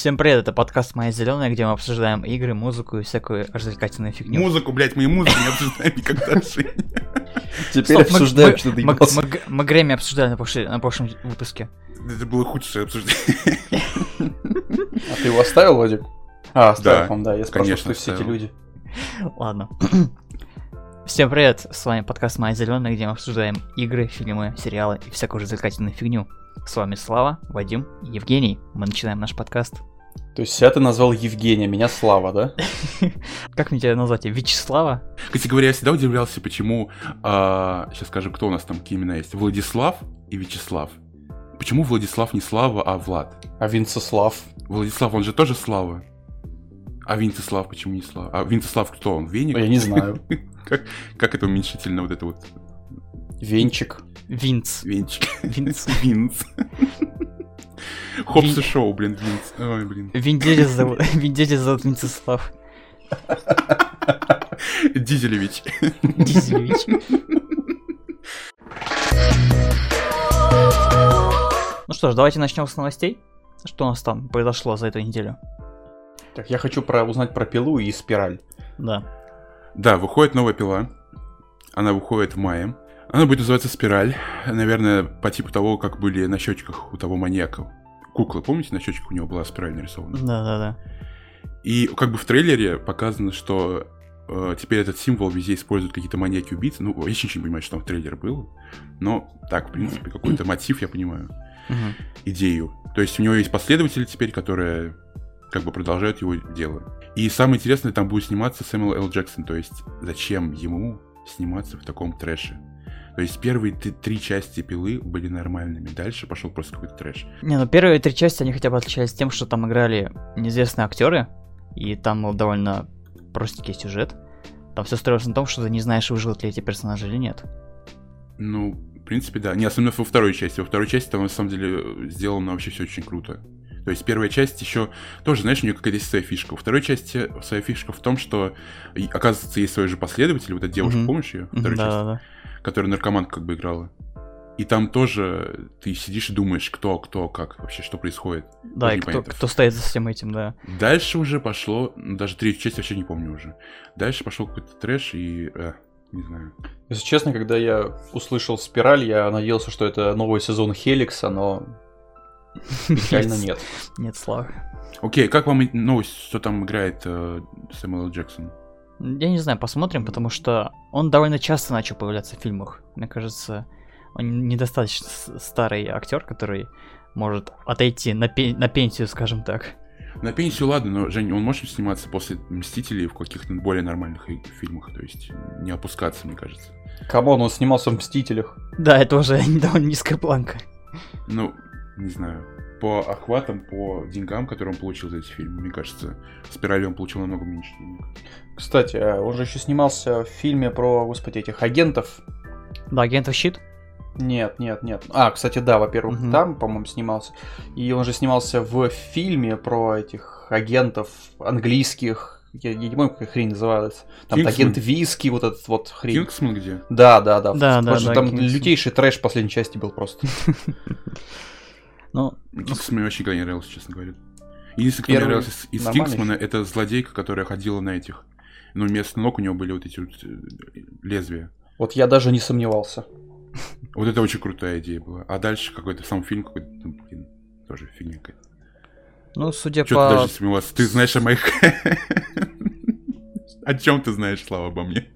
Всем привет, это подкаст «Моя зеленая», где мы обсуждаем игры, музыку и всякую развлекательную фигню. Музыку, блядь, мы и музыку не обсуждаем никогда, Жень. Теперь Стоп, мы- обсуждаем, мы- что ты мы, Грэмми обсуждали на, прошлом выпуске. Это было худшее обсуждение. А ты его оставил, Вадик? А, оставил, Да. Я конечно, что все эти люди. Ладно. Всем привет, с вами подкаст «Моя зеленая», где мы обсуждаем игры, фильмы, сериалы и всякую развлекательную фигню. С вами Слава, Вадим и Евгений. Мы начинаем наш подкаст. То есть себя ты назвал Евгения, меня Слава, да? Как мне тебя назвать? Вячеслава? Кстати говоря, я всегда удивлялся, почему... сейчас скажем, кто у нас там, какие имена есть. Владислав и Вячеслав. Почему Владислав не Слава, а Влад? А Винцеслав? Владислав, он же тоже Слава. А Винцеслав почему не Слава? А Винцеслав кто он? Веник? Я не знаю. Как, как это уменьшительно вот это вот? Венчик. Винц. Венчик. Винц. Винц. Хопс и шоу, блин, Винц. Ой, блин. Вин Дизель зовут, Вин Дизель зовут Винцеслав Дизелевич. Дизелевич. Ну что ж, давайте начнем с новостей. Что у нас там произошло за эту неделю? Так, я хочу про, узнать про пилу и спираль. Да. Да, выходит новая пила. Она выходит в мае. Она будет называться «Спираль». Наверное, по типу того, как были на счетчиках у того маньяка. Кукла, помните, на счетчиках у него была спираль нарисована? Да, да, да. И как бы в трейлере показано, что э, теперь этот символ везде используют какие-то маньяки-убийцы. Ну, я еще не понимаю, что там в трейлере было. Но так, в принципе, какой-то мотив я понимаю. Идею. То есть у него есть последователи теперь, которые как бы продолжают его дело. И самое интересное, там будет сниматься Сэмюэл Л. Джексон. То есть зачем ему сниматься в таком трэше? То есть первые три части пилы были нормальными. Дальше пошел просто какой-то трэш. Не, ну первые три части, они хотя бы отличались тем, что там играли неизвестные актеры, и там был довольно простенький сюжет. Там все строилось на том, что ты не знаешь, выживут ли эти персонажи или нет. Ну, в принципе, да. Не, особенно во второй части. Во второй части там на самом деле сделано вообще все очень круто. То есть первая часть еще тоже, знаешь, у нее какая-то есть своя фишка. Во второй части своя фишка в том, что оказывается есть свой же последователь, вот эта девушка, Мгм. помнишь ее? Второй Да, части? да, да. которая наркоманка как бы играла. И там тоже ты сидишь и думаешь, кто, кто, как вообще, что происходит. Да, и кто, кто стоит за всем этим, да. Дальше уже пошло, ну, даже третью часть вообще не помню уже. Дальше пошел какой-то трэш и, э, не знаю. Если честно, когда я услышал спираль, я надеялся, что это новый сезон Хеликса, но печально нет. Нет, слава. Окей, как вам новость, что там играет э, Сэмюэл. Джексон? Я не знаю, посмотрим, потому что он довольно часто начал появляться в фильмах. Мне кажется, он недостаточно старый актер, который может отойти на, пе- на пенсию, скажем так. На пенсию ладно, но, Жень, он может сниматься после Мстителей в каких-то более нормальных фильмах, то есть не опускаться, мне кажется. Come on, он снимался в Мстителях. Да, это уже довольно низкая планка. Ну, не знаю, по охватам, по деньгам, которые он получил за эти фильмы, мне кажется, спирали он получил намного меньше денег. Кстати, а он же еще снимался в фильме про, господи, этих агентов. Да, агентов щит. Нет, нет, нет. А, кстати, да, во-первых, Мгм. там, по-моему, снимался. И он же снимался в фильме про этих агентов английских. Я, я не помню, как хрень называется. Там Кингсман? агент Виски, вот этот вот хрень. Кингсман где? Да, да, да. Да, да, да, Там Кингсман. лютейший трэш в последней части был просто. Ну, Кингсман мне вообще никогда не нравился, честно говоря. Единственное, кто мне нравился из, из Кингсмана, это злодейка, которая ходила на этих... Ну, вместо ног у него были вот эти вот э, лезвия. Вот я даже не сомневался. Вот это очень крутая идея была. А дальше какой-то сам фильм какой-то, ну, блин, тоже фигня какая-то. ну судя Чё по... ты даже сомневался? Ты знаешь о моих... О чем ты знаешь, Слава, обо мне?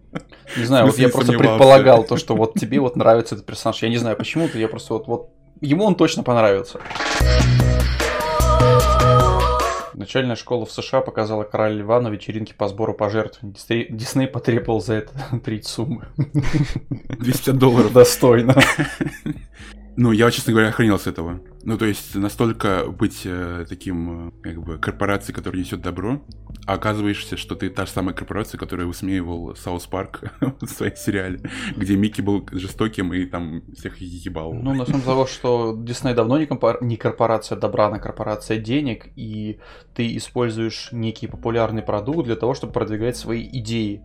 Не знаю, вот я просто предполагал то, что вот тебе вот нравится этот персонаж. Я не знаю почему-то, я просто вот, вот ему он точно понравится. Начальная школа в США показала Короля Льва на вечеринке по сбору пожертв. Дисней, Дисней потребовал за это треть суммы. 250 долларов. Достойно. Ну, я, честно говоря, охренел с этого. Ну, то есть, настолько быть э, таким, э, как бы, корпорацией, которая несет добро, а оказываешься, что ты та же самая корпорация, которая высмеивал Саус Парк в своем сериале, где Микки был жестоким и там всех ебал. Ну, на самом деле, что Дисней давно не, компор- не корпорация добра, а корпорация денег, и ты используешь некий популярный продукт для того, чтобы продвигать свои идеи.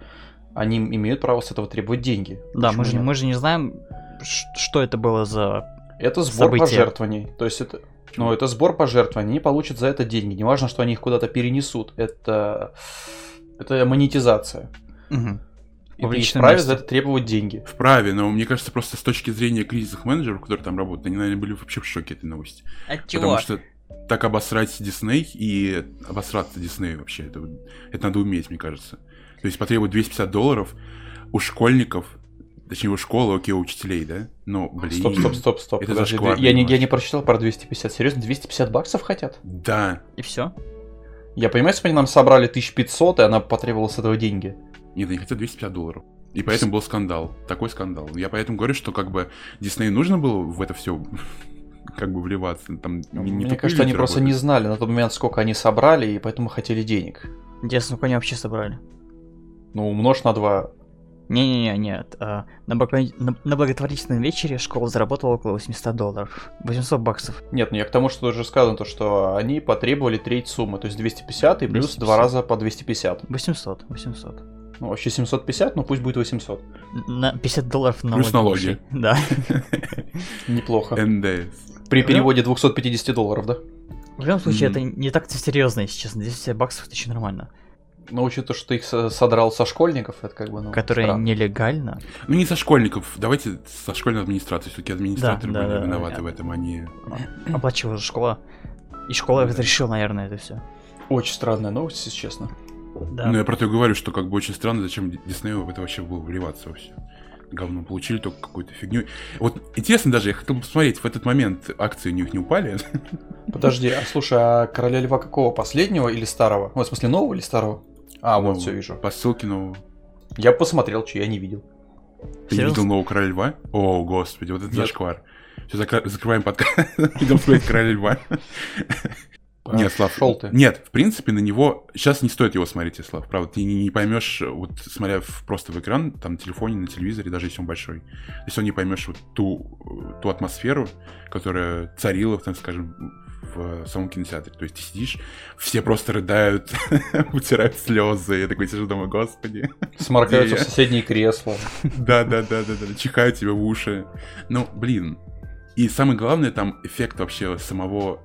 Они имеют право с этого требовать деньги. Да, Почему мы же, нет? мы же не знаем, что это было за... Это сбор события. пожертвований. То есть это Но это сбор пожертвований, они получат за это деньги. Неважно, что они их куда-то перенесут. Это, это монетизация. Мгм. И ты вправе за это требовать деньги. Вправе, но мне кажется, просто с точки зрения кризисных менеджеров, которые там работают, они, наверное, были вообще в шоке этой новости. От Потому что так обосрать Дисней и обосраться Дисней вообще, это, это надо уметь, мне кажется. То есть потребует 250 долларов у школьников, точнее у школы, окей, у учителей, да? Но, блин. Стоп, стоп, стоп, стоп. Это Подожди, зашквар, я, не, я не прочитал про 250. Серьезно, 250 баксов хотят? Да. И все. Я понимаю, если бы они нам собрали 1500, и она потребовала с этого деньги. Нет, они хотят 250 долларов. И поэтому был скандал. Такой скандал. Я поэтому говорю, что как бы Диснею нужно было в это все как бы вливаться. Там не- не Мне кажется, они люди просто не работают. знали на тот момент, сколько они собрали, и поэтому хотели денег. Интересно, сколько они вообще собрали? Ну, умножь на 2. Не-не-не, нет. а, на, благо- на- на благотворительном вечере школа заработала около 800 долларов. 800 баксов. Нет, ну я к тому, что уже сказано, то, что они потребовали треть суммы, то есть 250 и плюс 250. два раза по 250. 800, 800. Ну, вообще 750, ну пусть будет 800. На 50 долларов налоги. Плюс налоги. Да. Неплохо. НДС. При переводе 250 долларов, да? В любом случае, это не так-то серьезно, если честно. 250 баксов это еще нормально. Но учитывая то, что ты их со- содрал со школьников, это как бы, ну, Которые странно. нелегально. Ну не со школьников, давайте со школьной администрации. Все-таки администраторы Да, были да, виноваты да. в этом, они... Оплачивала же школа. И школа разрешила, наверное, это все. Очень странная новость, если честно. Да. Ну я про то и говорю, что как бы очень странно, зачем Диснею в это вообще было вливаться во все. Говно получили только какую-то фигню. Вот интересно даже, я хотел бы посмотреть, в этот момент акции у них не упали. Подожди, а слушай, а короля льва какого? Последнего или старого? Ну, в смысле, нового или старого? А, вот, все вижу. По ссылке нового. Я посмотрел, что я не видел. Ты не видел нового короля льва? О, господи, вот это Нет. зашквар. Все, закрываем подкаст. Идем смотреть короля льва. Нет, Слав, Шел ты. Нет, в принципе, на него... Сейчас не стоит его смотреть, Слав, правда. Ты не, не поймешь, вот смотря в- просто в экран, там, на телефоне, на телевизоре, даже если он большой. Если он не поймешь вот ту, ту атмосферу, которая царила, там, скажем, в самом кинотеатре. То есть ты сидишь, все просто рыдают, утирают слезы. Я такой сижу, думаю, господи. Сморкаются в соседние кресла. Да, да, да, да, да, чихают тебе в уши. Ну, блин. И самое главное, там эффект вообще самого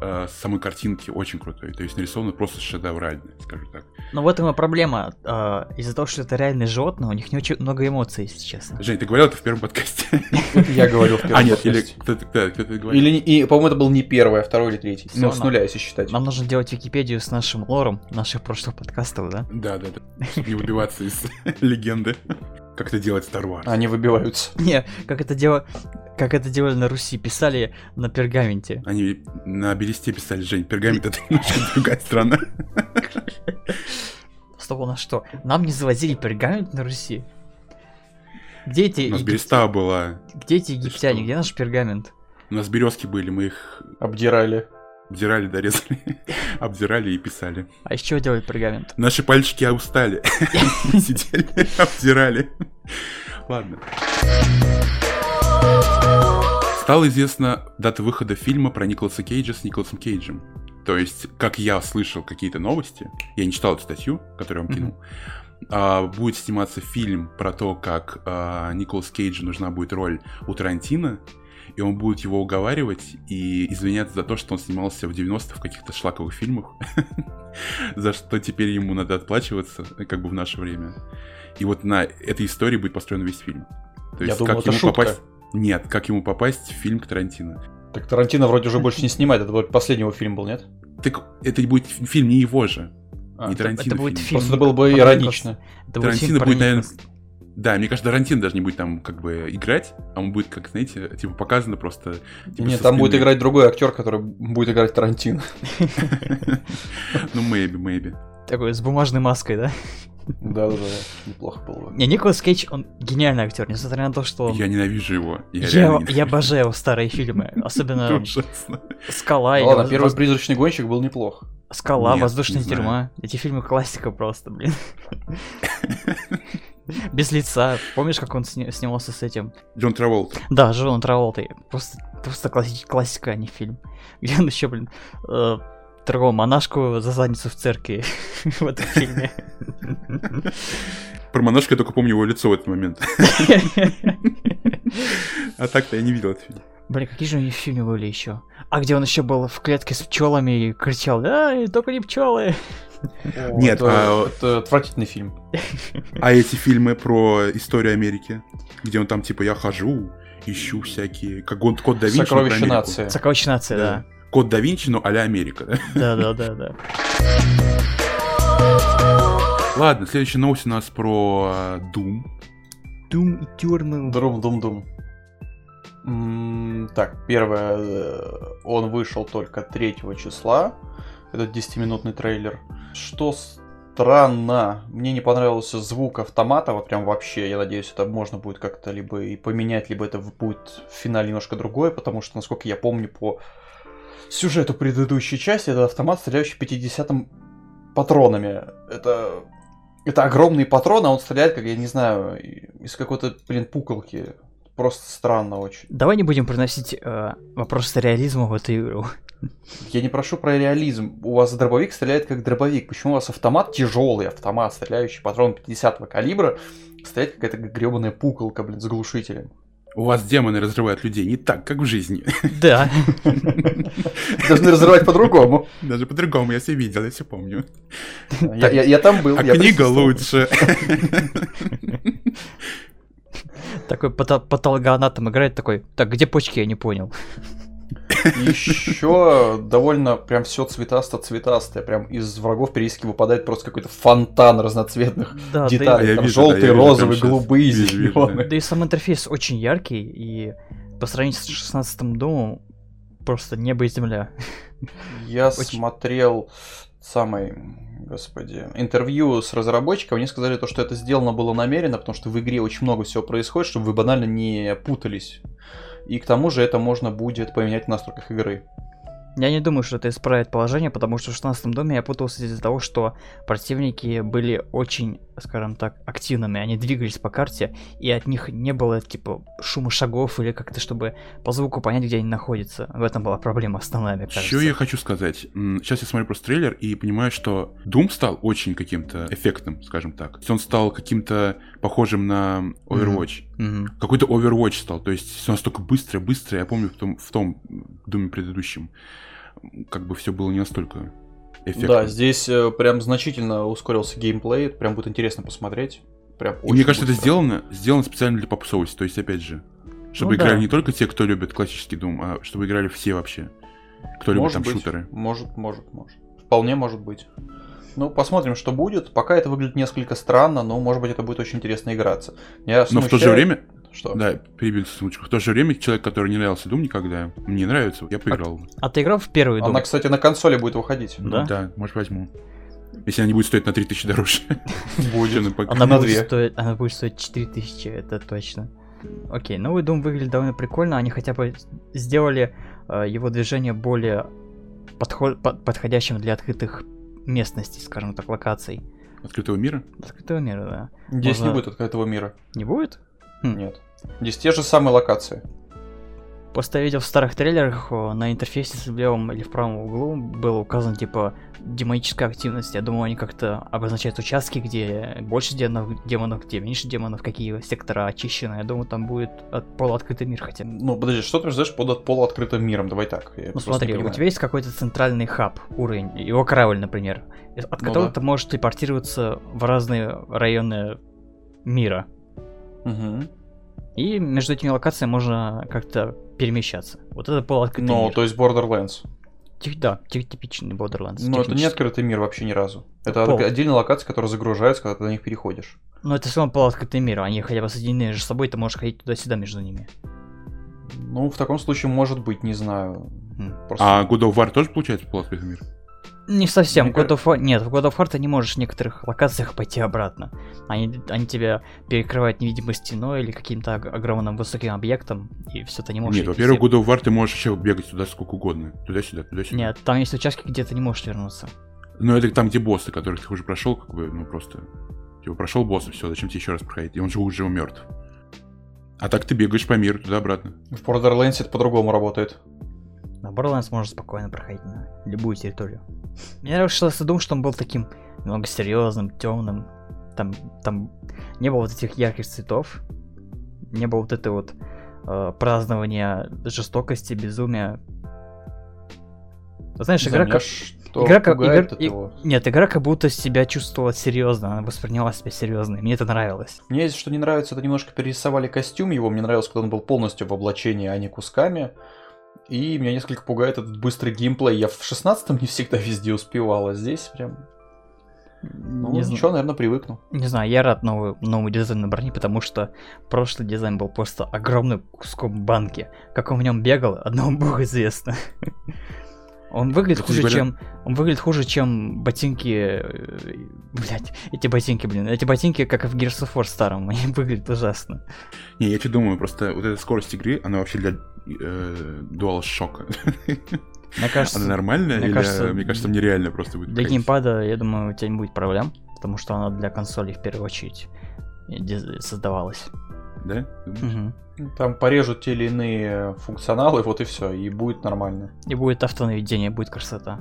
э, самой картинки очень крутой. То есть нарисовано просто шедеврально, скажу так. Но в этом и проблема. а, Из-за того, что это реальные животные, у них не очень много эмоций, если честно. Жень, ты говорил это в первом подкасте? Я говорил в первом А, нет, или кто-то говорил. Или, по-моему, это был не первый, а второй или третий. Ну, с нуля, если считать. Нам нужно делать Википедию с нашим лором наших прошлых подкастов, да? Да, да, да. Не выбиваться из легенды. Как это делает Star Wars. Они выбиваются. Не, как это дело, как это делали на Руси, писали на пергаменте. Они на бересте писали, Жень, пергамент это немножко другая страна. Стоп, у нас что? Нам не завозили пергамент на Руси? Где эти, У нас береста была, где эти египтяне? Где наш пергамент? у нас березки были, мы их Обдирали. Обдирали, дорезали, обдирали и писали. А из чего делали пергамент? Наши пальчики устали. Сидели, обдирали. Ладно. Стала известна дата выхода фильма про Николаса Кейджа с Николасом Кейджем. То есть, как я слышал какие-то новости, я не читал эту статью, которую я вам кинул, а, будет сниматься фильм про то, как а, Николас Кейджу нужна будет роль у Тарантино, и он будет его уговаривать и извиняться за то, что он снимался в 90-х в каких-то шлаковых фильмах, за что теперь ему надо отплачиваться, как бы в наше время. И вот на этой истории будет построен весь фильм. То Я есть, думал, как это ему шутка. попасть... Нет, как ему попасть в фильм к Тарантино. Так Тарантино вроде уже больше не снимает, это вот последний его фильм был, нет? Так это будет фи- фильм не его же, А, не Тарантино это будет фильм. фильм. Просто это было бы иронично. Это будет Тарантино будет, наверное. Да, мне кажется, Тарантино даже не будет там как бы играть, а он будет, как, знаете, типа показано просто... типа, Нет, там будет спины. играть другой актер, который будет играть Тарантино. Ну, maybe, maybe. Такой с бумажной маской, да? Да-да-да, неплохо было бы. Не, Николас Кейдж, он гениальный актер, несмотря на то, что он... Я ненавижу его. Я, Я, реально я ненавижу. обожаю его старые фильмы, особенно. «Скала» Ну ладно, первый призрачный гонщик был неплох. «Скала», «Воздушная тюрьма». Эти фильмы классика просто, блин. Без лица. Помнишь, как он сни- снимался с этим? Джон Траволт. Да, Джон Траволтой. Просто, просто класси- классика, а не фильм. Где он еще, блин, э, трогал монашку за задницу в церкви в этом фильме. Про монашку я только помню его лицо в этот момент. А так-то я не видел этот фильм. Блин, какие же у них фильмы были еще? А где он еще был в клетке с пчелами и кричал, да, только не пчелы. Нет, это, а- это отвратительный фильм. А эти фильмы про историю Америки, где он там типа я хожу, ищу всякие, как код, код да Винчи, Сокровище нации. Сокровищная нация, да. Код да Винчи, но а-ля Америка, да? Да, да, да. Ладно, следующая новость у нас про э, Doom. Doom Eternal. Дум, дум. М, Так, первое, э, он вышел только 3 числа, этот 10-минутный трейлер. Что странно, мне не понравился звук автомата, вот прям вообще, я надеюсь, это можно будет как-то либо и поменять, либо это будет в финале немножко другое, потому что, насколько я помню по сюжету предыдущей части, это автомат, стреляющий 50-м патронами. Это это огромный патрон, а он стреляет, как, я не знаю, из какой-то, блин, пуколки. Просто странно очень. Давай не будем приносить э, вопросы реализма в эту игру. Я не прошу про реализм. У вас дробовик стреляет как дробовик. Почему у вас автомат тяжелый, автомат, стреляющий патрон 50 калибра, стреляет какая-то гребаная пуколка, блин, с глушителем? У вас демоны разрывают людей не так, как в жизни. Да. Должны разрывать по-другому. Даже по-другому, я все видел, я все помню. Я, я- я там был. А я книга лучше. Такой патологоанатом играет такой, так, где почки, я не понял. Еще довольно прям все цветасто-цветастое. Прям из врагов периодически выпадает просто какой-то фонтан разноцветных Да, да, деталей. А, я Там вижу, да, щас. голубые, да. зеленые. Да и сам интерфейс очень яркий, и по сравнению с 16 домом просто небо и земля. Я Очень- смотрел самый, господи, интервью с разработчиком, они сказали то, что это сделано было намеренно, потому что в игре очень много всего происходит, чтобы вы банально не путались. И к тому же это можно будет поменять в настройках игры. Я не думаю, что это исправит положение, потому что в 16 доме я путался из-за того, что противники были очень, скажем так, активными. Они двигались по карте, и от них не было, типа, шума шагов или как-то, чтобы по звуку понять, где они находятся. В этом была проблема основная, мне кажется. Что я хочу сказать? Сейчас я смотрю просто трейлер и понимаю, что Doom стал очень каким-то эффектным, скажем так. То есть он стал каким-то похожим на Overwatch. Мгм. Какой-то Overwatch стал. То есть все настолько быстро, быстро. Я помню в том, в том Думе предыдущем, как бы все было не настолько эффектно. Да, здесь э, прям значительно ускорился геймплей, прям будет интересно посмотреть. Прям И мне кажется, это быстро. сделано, сделано специально для попсовости. То есть, опять же, чтобы Ну да. играли не только те, кто любит классический Doom, а чтобы играли все вообще. Кто любит Может там быть, шутеры. Может, может, может. Вполне может быть. Ну, посмотрим, что будет. Пока это выглядит несколько странно, но, может быть, это будет очень интересно играться. Я Но в то же смущает- время, Что? да, перебил секундочку. В то же время человек, который не нравился Doom никогда, мне нравится, я поиграл. А ты играл в первый дом? Она, кстати, на консоли будет выходить. Да? Да, может возьму. Если она не будет стоить на 3000 дороже. Будет. Она, на будет две. стоить, она будет стоить 4000, это точно. Окей, новый дом выглядит довольно прикольно. Они хотя бы сделали э, его движение более подход, под- подходящим для открытых местностей, скажем так, локаций. Открытого мира? Открытого мира, да. Здесь Можно- не будет открытого мира. Не будет? Хм. Нет. Здесь те же самые локации. Просто я видел в старых трейлерах о, на интерфейсе в левом или в правом углу было указано типа демоническая активность. Я думал, они как-то обозначают участки, где больше демонов, демонов, где меньше демонов, какие сектора очищены. Я думаю, там будет от, полуоткрытый мир хотя бы. Ну, подожди, что ты ждешь под полуоткрытым миром? Давай так. Ну смотри, у тебя есть какой-то центральный хаб, уровень, его корабль, например, э, от Ну которого да. ты можешь телепортироваться в разные районы мира. Мгм. И между этими локациями можно как-то перемещаться. Вот это полуоткрытый Ну, мир. то есть Borderlands. Тип- да, тип- типичный Borderlands. Но это не открытый мир вообще ни разу. Это Пол. отдельная локация, которая загружается, когда ты на них переходишь. Но это все равно полуоткрытый мир, они хотя бы соединены между собой, ты можешь ходить туда-сюда между ними. Ну, в таком случае, может быть, не знаю. М. Просто... А God of War тоже получается полуоткрытый мир? Не совсем. God of War... Нет, в God of War ты не можешь в некоторых локациях пойти обратно. Они, они тебя перекрывают невидимой стеной или каким-то ог- огромным высоким объектом, и все ты не можешь... Нет, во-первых, себе. God of War ты можешь еще бегать туда сколько угодно. Туда-сюда, туда-сюда. Нет, там есть участки, где ты не можешь вернуться. Но это там, где боссы, которых ты уже прошел, как бы, ну просто. Типа прошел босса, все, зачем тебе еще раз проходить? И он же уже мертв. А так ты бегаешь по миру туда-обратно. В Borderlands это по-другому работает. На Borderlands можно спокойно проходить на любую территорию. Мне нравится, что я думал, что он был таким немного серьезным, темным. Там, там не было вот этих ярких цветов. Не было вот этой вот э, празднования жестокости, безумия. Знаешь, игра как... Игра как... игра- и-. Нет, игра как будто себя чувствовала серьезно, она восприняла себя серьезно, и мне это нравилось. Мне есть что не нравится, это немножко перерисовали костюм его. Мне нравилось, когда он был полностью в облачении, а не кусками. И меня несколько пугает этот быстрый геймплей. Я в 16-м не всегда везде успевал, а здесь прям... Ну, не, ничего, наверное, привыкну. не знаю, я рад новому, новому дизайну брони, потому что прошлый дизайн был просто огромным куском банки. Как он в нем бегал, одному богу известно. Он выглядит хуже, чем... Он выглядит хуже, чем ботинки... Блять, эти ботинки, блин. Эти ботинки, как и в Gears of War старом, они выглядят ужасно. Не, я что думаю, просто вот эта скорость игры, она вообще для э, DualShock. Мне кажется, Она нормальная мне или, кажется, мне кажется, нереально просто будет. Для ходить? геймпада, я думаю, у тебя не будет проблем, потому что она для консолей в первую очередь создавалась. Да? Мгм. Там порежут те или иные функционалы, вот и все, и будет нормально. И будет автонаведение, будет красота.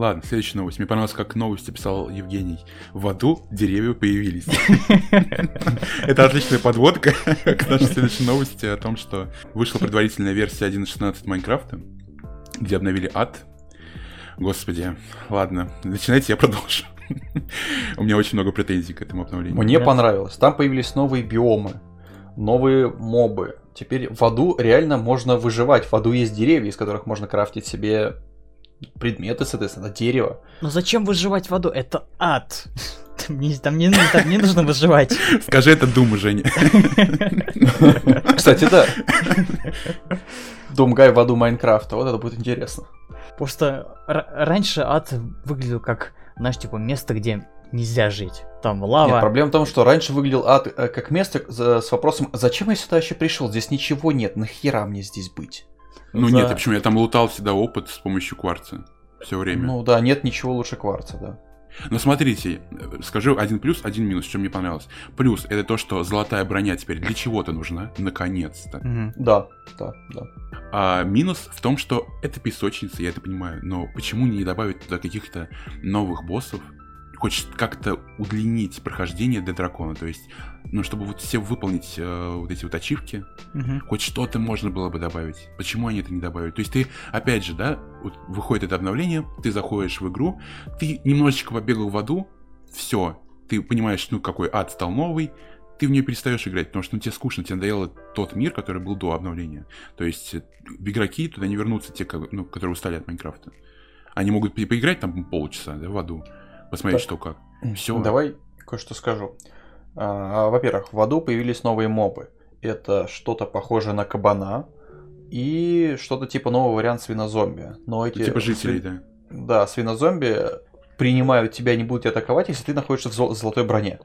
Ладно, следующая новость. Мне понравилось, как новости писал Евгений. В аду деревья появились. Это отличная подводка к нашей следующей новости о том, что вышла предварительная версия 1.16 Майнкрафта, где обновили ад. Господи, ладно, начинайте, я продолжу. У меня очень много претензий к этому обновлению. Мне понравилось. Там появились новые биомы, новые мобы. Теперь в аду реально можно выживать. В аду есть деревья, из которых можно крафтить себе предметы, соответственно, дерево. Но зачем выживать в аду? Это ад. Там не, там не, там не нужно выживать. Скажи это Дума, Женя. Кстати, да. Думгай в аду Майнкрафта. Вот это будет интересно. Просто раньше ад выглядел как, знаешь, типа место, где нельзя жить. Там лава. Нет, проблема в том, что раньше выглядел ад э, как место за- с вопросом, зачем я сюда еще пришел? Здесь ничего нет, нахера мне здесь быть? Ну За- нет, я почему? Я там лутал всегда опыт с помощью кварца. Все время. Ну да, нет ничего лучше кварца, да. Но смотрите, скажу один плюс, один минус, что мне понравилось. Плюс это то, что золотая броня теперь для чего-то нужна, наконец-то. Мгм. Да, да, да. А минус в том, что это песочница, я это понимаю, но почему не добавить туда каких-то новых боссов? Хочешь как-то удлинить прохождение для дракона, то есть, ну, чтобы вот все выполнить э, вот эти вот ачивки, Мгм. хоть что-то можно было бы добавить. Почему они это не добавили? То есть ты, опять же, да, вот выходит это обновление, ты заходишь в игру, ты немножечко побегал в аду, все, ты понимаешь, ну, какой ад стал новый, ты в нее перестаешь играть, потому что ну, тебе скучно, тебе надоело тот мир, который был до обновления. То есть э, игроки туда не вернутся, те, ну, которые устали от Майнкрафта. Они могут по- поиграть там полчаса, да, в аду, посмотреть, Так. что как. Всё. Давай кое-что скажу. А, Во-первых, в аду появились новые мобы. Это что-то похожее на кабана и что-то типа новый вариант свинозомби. Но эти Типа жителей, свин- да. Да, свинозомби принимают тебя, не будут тебя атаковать, если ты находишься в зол- золотой броне.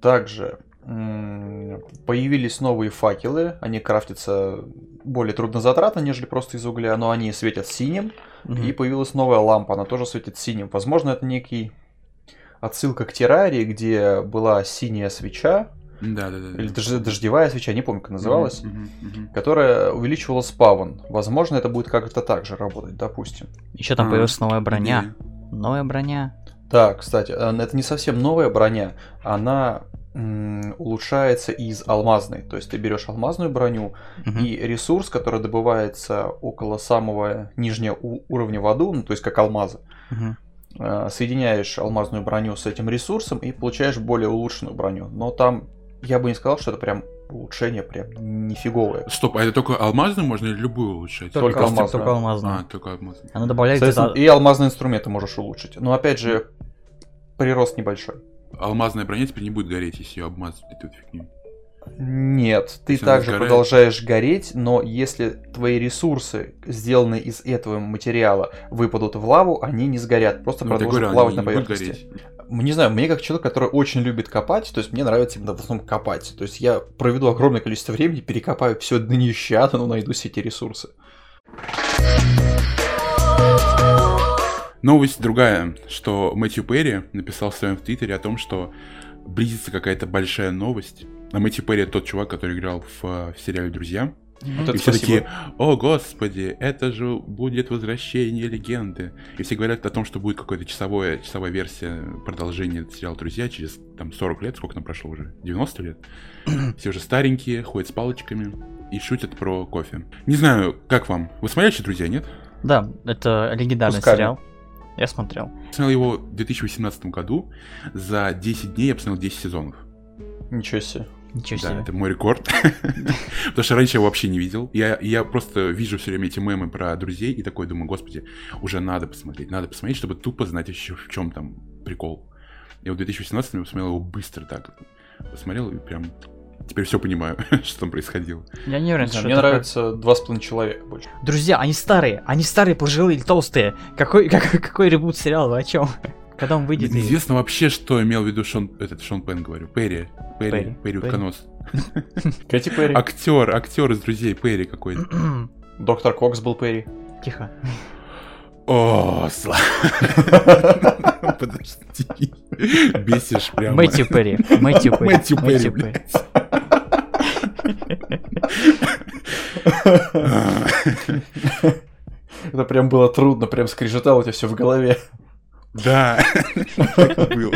Также появились новые факелы. Они крафтятся более труднозатратно, нежели просто из угля, но они светят синим. Мгм. И появилась новая лампа, она тоже светит синим. Возможно, это некий отсылка к террарии, где была синяя свеча, Да, да, да. или дож- дождевая свеча, не помню, как называлась, мгм, мгм. которая увеличивала спавн. Возможно, это будет как-то так же работать, допустим. Еще там А, появилась новая броня. Идея. Новая броня. Да, кстати, э, это не совсем новая броня, она улучшается из алмазной. То есть ты берешь алмазную броню, Мгм. и ресурс, который добывается около самого нижнего уровня в аду, ну то есть как алмазы, э, соединяешь алмазную броню с этим ресурсом и получаешь более улучшенную броню. Но там я бы не сказал, что это прям улучшение прям нифиговое. Стоп, а это только алмазную можно или любую улучшать? Только Просто- алмазную. Только алмазную. А, только алмазную. Она добавляет и алмазные инструменты можешь улучшить. Но опять же, прирост небольшой. Алмазная броня теперь не будет гореть, если ее обмазать этой вот фигней. Нет, ты она также сгорает? продолжаешь гореть, но если твои ресурсы, сделанные из этого материала, выпадут в лаву, они не сгорят, просто Ну, продолжат говорю, плавать на поверхности. Не знаю, мне как человек, который очень любит копать, то есть мне нравится именно в основном копать. То есть я проведу огромное количество времени, перекопаю все днище но найду все эти ресурсы. Новость другая, что Мэтью Перри написал в своем твиттере о том, что близится какая-то большая новость. А Мэтью Перри тот чувак, который играл в, э, в сериале «Друзья». Вот И все такие, о господи, это же будет возвращение легенды. И все говорят о том, что будет какая-то часовая, часовая версия продолжения сериала «Друзья» через там 40 лет, сколько нам прошло уже? 90 лет? Все уже старенькие, ходят с палочками и шутят про кофе. Не знаю, как вам? Вы смотрели еще «Друзья», нет? Да, это легендарный Кусками. сериал. Я смотрел. Я смотрел его в 2018 году. За 10 дней я посмотрел 10 сезонов. Ничего себе. Ничего Да, себе. это мой рекорд. Потому что раньше я его вообще не видел. Я, я просто вижу все время эти мемы про друзей и такой думаю, господи, уже надо посмотреть. Надо посмотреть, чтобы тупо знать еще в чем там прикол. И вот в 2018 я посмотрел его быстро так. Посмотрел и прям теперь все понимаю, что там происходило. Я не уверен, Не знаю, что Мне нравится два с половиной человека больше. Друзья, они старые. Они старые, пожилые или толстые. Какой, как- какой ребут сериал? Вы о чем? Когда он выйдет? и- Неизвестно вообще, что имел в виду Шон, этот Шон Пен, говорю, Перри. Перри, Перри, Перри, утконос. Кэти Перри. Актер, актер из друзей Перри какой-то. Доктор Кокс был Перри. Тихо. О, Слава. Подожди. Бесишь прямо. Мэтью Перри. Мэтью Перри. Мэтью Перри, Это прям было трудно, прям скрежетало у тебя все в голове. Да, так было.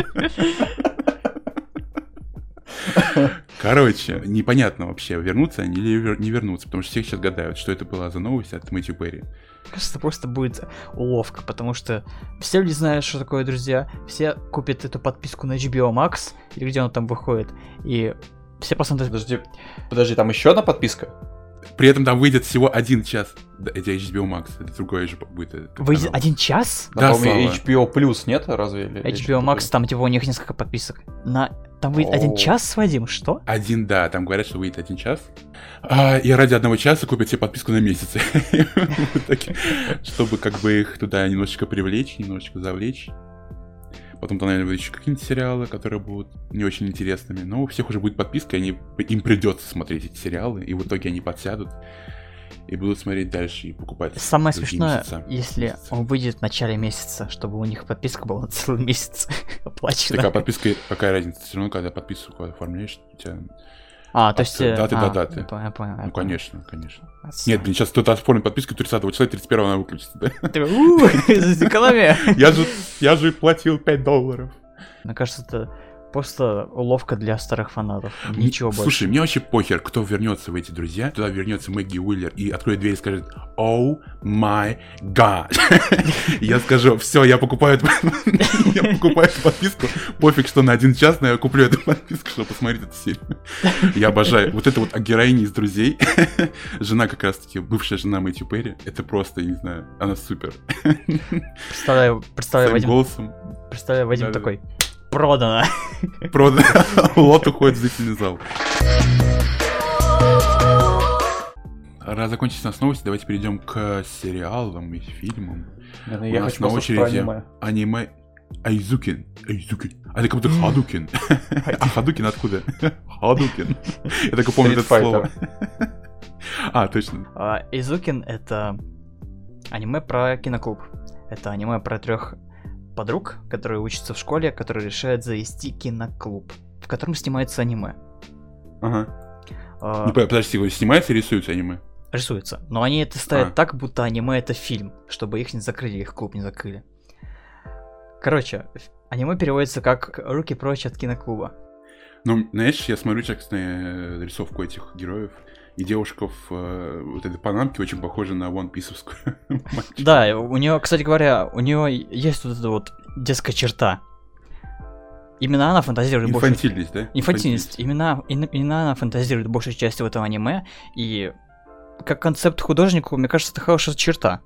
Короче, непонятно вообще, вернутся они или не вернутся, потому что все сейчас гадают, что это была за новость от Мэтью Перри. Мне кажется, это просто будет уловка, потому что все люди знают, что такое друзья, все купят эту подписку на HBO Max, или где он там выходит, и все посмотрят... Подожди, подожди, там еще одна подписка? При этом там выйдет всего один час. Да, это HBO Max, это другой же будет. э, Выйдет канал. один час? Да, Да, по-моему, Слава. HBO Plus, нет, разве? Или HBO Max, там типа у них несколько подписок. На... Там выйдет один Оу. час, Вадим, что? Один, да, там говорят, что выйдет один час. А, и ради одного часа купят себе подписку на месяц. Чтобы как бы их туда немножечко привлечь, немножечко завлечь. Потом там, наверное, будут еще какие-нибудь сериалы, которые будут не очень интересными. Но у всех уже будет подписка, и они, им придется смотреть эти сериалы, и в итоге они подсядут и будут смотреть дальше и покупать. Самое смешное, месяца. если Месяца. он выйдет в начале месяца, чтобы у них подписка была на целый месяц оплачена. Такая подписка, какая разница? Все равно, когда подписку оформляешь, у тебя... А, то есть... э, даты до а, даты. я понял, я понял, Ну, конечно, конечно. Нет, блин, сейчас кто-то оформит подписку 30 числа, 31 она выключится, да? Ты такой, «У, экономия. Я же, я же платил 5 долларов. Мне кажется, это просто уловка для старых фанатов. Ничего больше. Слушай, мне вообще похер, кто вернется в эти друзья. Туда вернется Мэгги Уиллер и откроет дверь и скажет «Oh my god». Я скажу, все, я покупаю эту я покупаю эту подписку. Пофиг, что на один час, но я куплю эту подписку, чтобы посмотреть эту серию. Я обожаю. Вот это вот о героине из друзей. Жена как раз-таки, бывшая жена Мэтью Перри. Это просто, я не знаю, она супер. Представляю, представляю, Вадим, голосом. представляю, Вадим такой, продано. Продан. Лот уходит в зрительный зал. Раз закончились у нас новости, давайте перейдем к сериалам и фильмам. Наверное, У Я нас хочу на очереди аниме. аниме Айзукин. Айзукин. А это как будто Хадукин. А Хадукин откуда? Хадукин. Я только помню это слово. А, точно. А, Изукин — это аниме про киноклуб. Это аниме про трех подруг, которые учатся в школе, которые решают завести киноклуб, в котором снимается аниме. Ага. А, Не понял, подожди, снимается и рисуется аниме? рисуется. Но они это ставят А. так, будто аниме это фильм, чтобы их не закрыли, их клуб не закрыли. Короче, аниме переводится как «Руки прочь от киноклуба». Ну, знаешь, я смотрю сейчас на э, рисовку этих героев, и девушка в э, вот этой панамке очень похожа на One Писовскую. Да, у нее, кстати говоря, у нее есть вот эта вот детская черта. Именно она фантазирует больше... Инфантильность, да? Инфантильность. Именно, именно она фантазирует большей частью в этом аниме, и как концепт художнику, мне кажется, это хорошая черта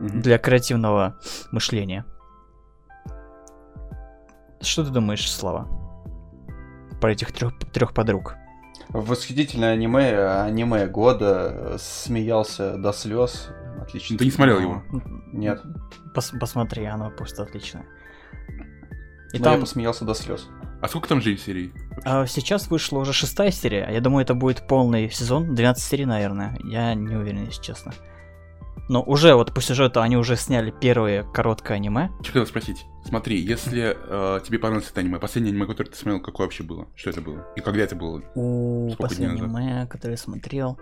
для креативного мышления. Что ты думаешь, Слава? Про этих трех, трех подруг. Восхитительное аниме, аниме года, смеялся до слез. Отлично. Ну, ты не смотрел его? Нет. Пос- посмотри, оно просто отличное. И Но я там посмеялся до слез. А сколько там же серий? а, сейчас вышла уже шестая серия. Я думаю, это будет полный сезон, 12 серий, наверное. Я не уверен, если честно. Но уже вот по сюжету они уже сняли первое короткое аниме. Что хотел спросить? Смотри, если э, тебе понравилось это аниме, последнее аниме, которое ты смотрел, какое вообще было? Что это было? И когда это было? У Сколько последнее аниме, которое я смотрел,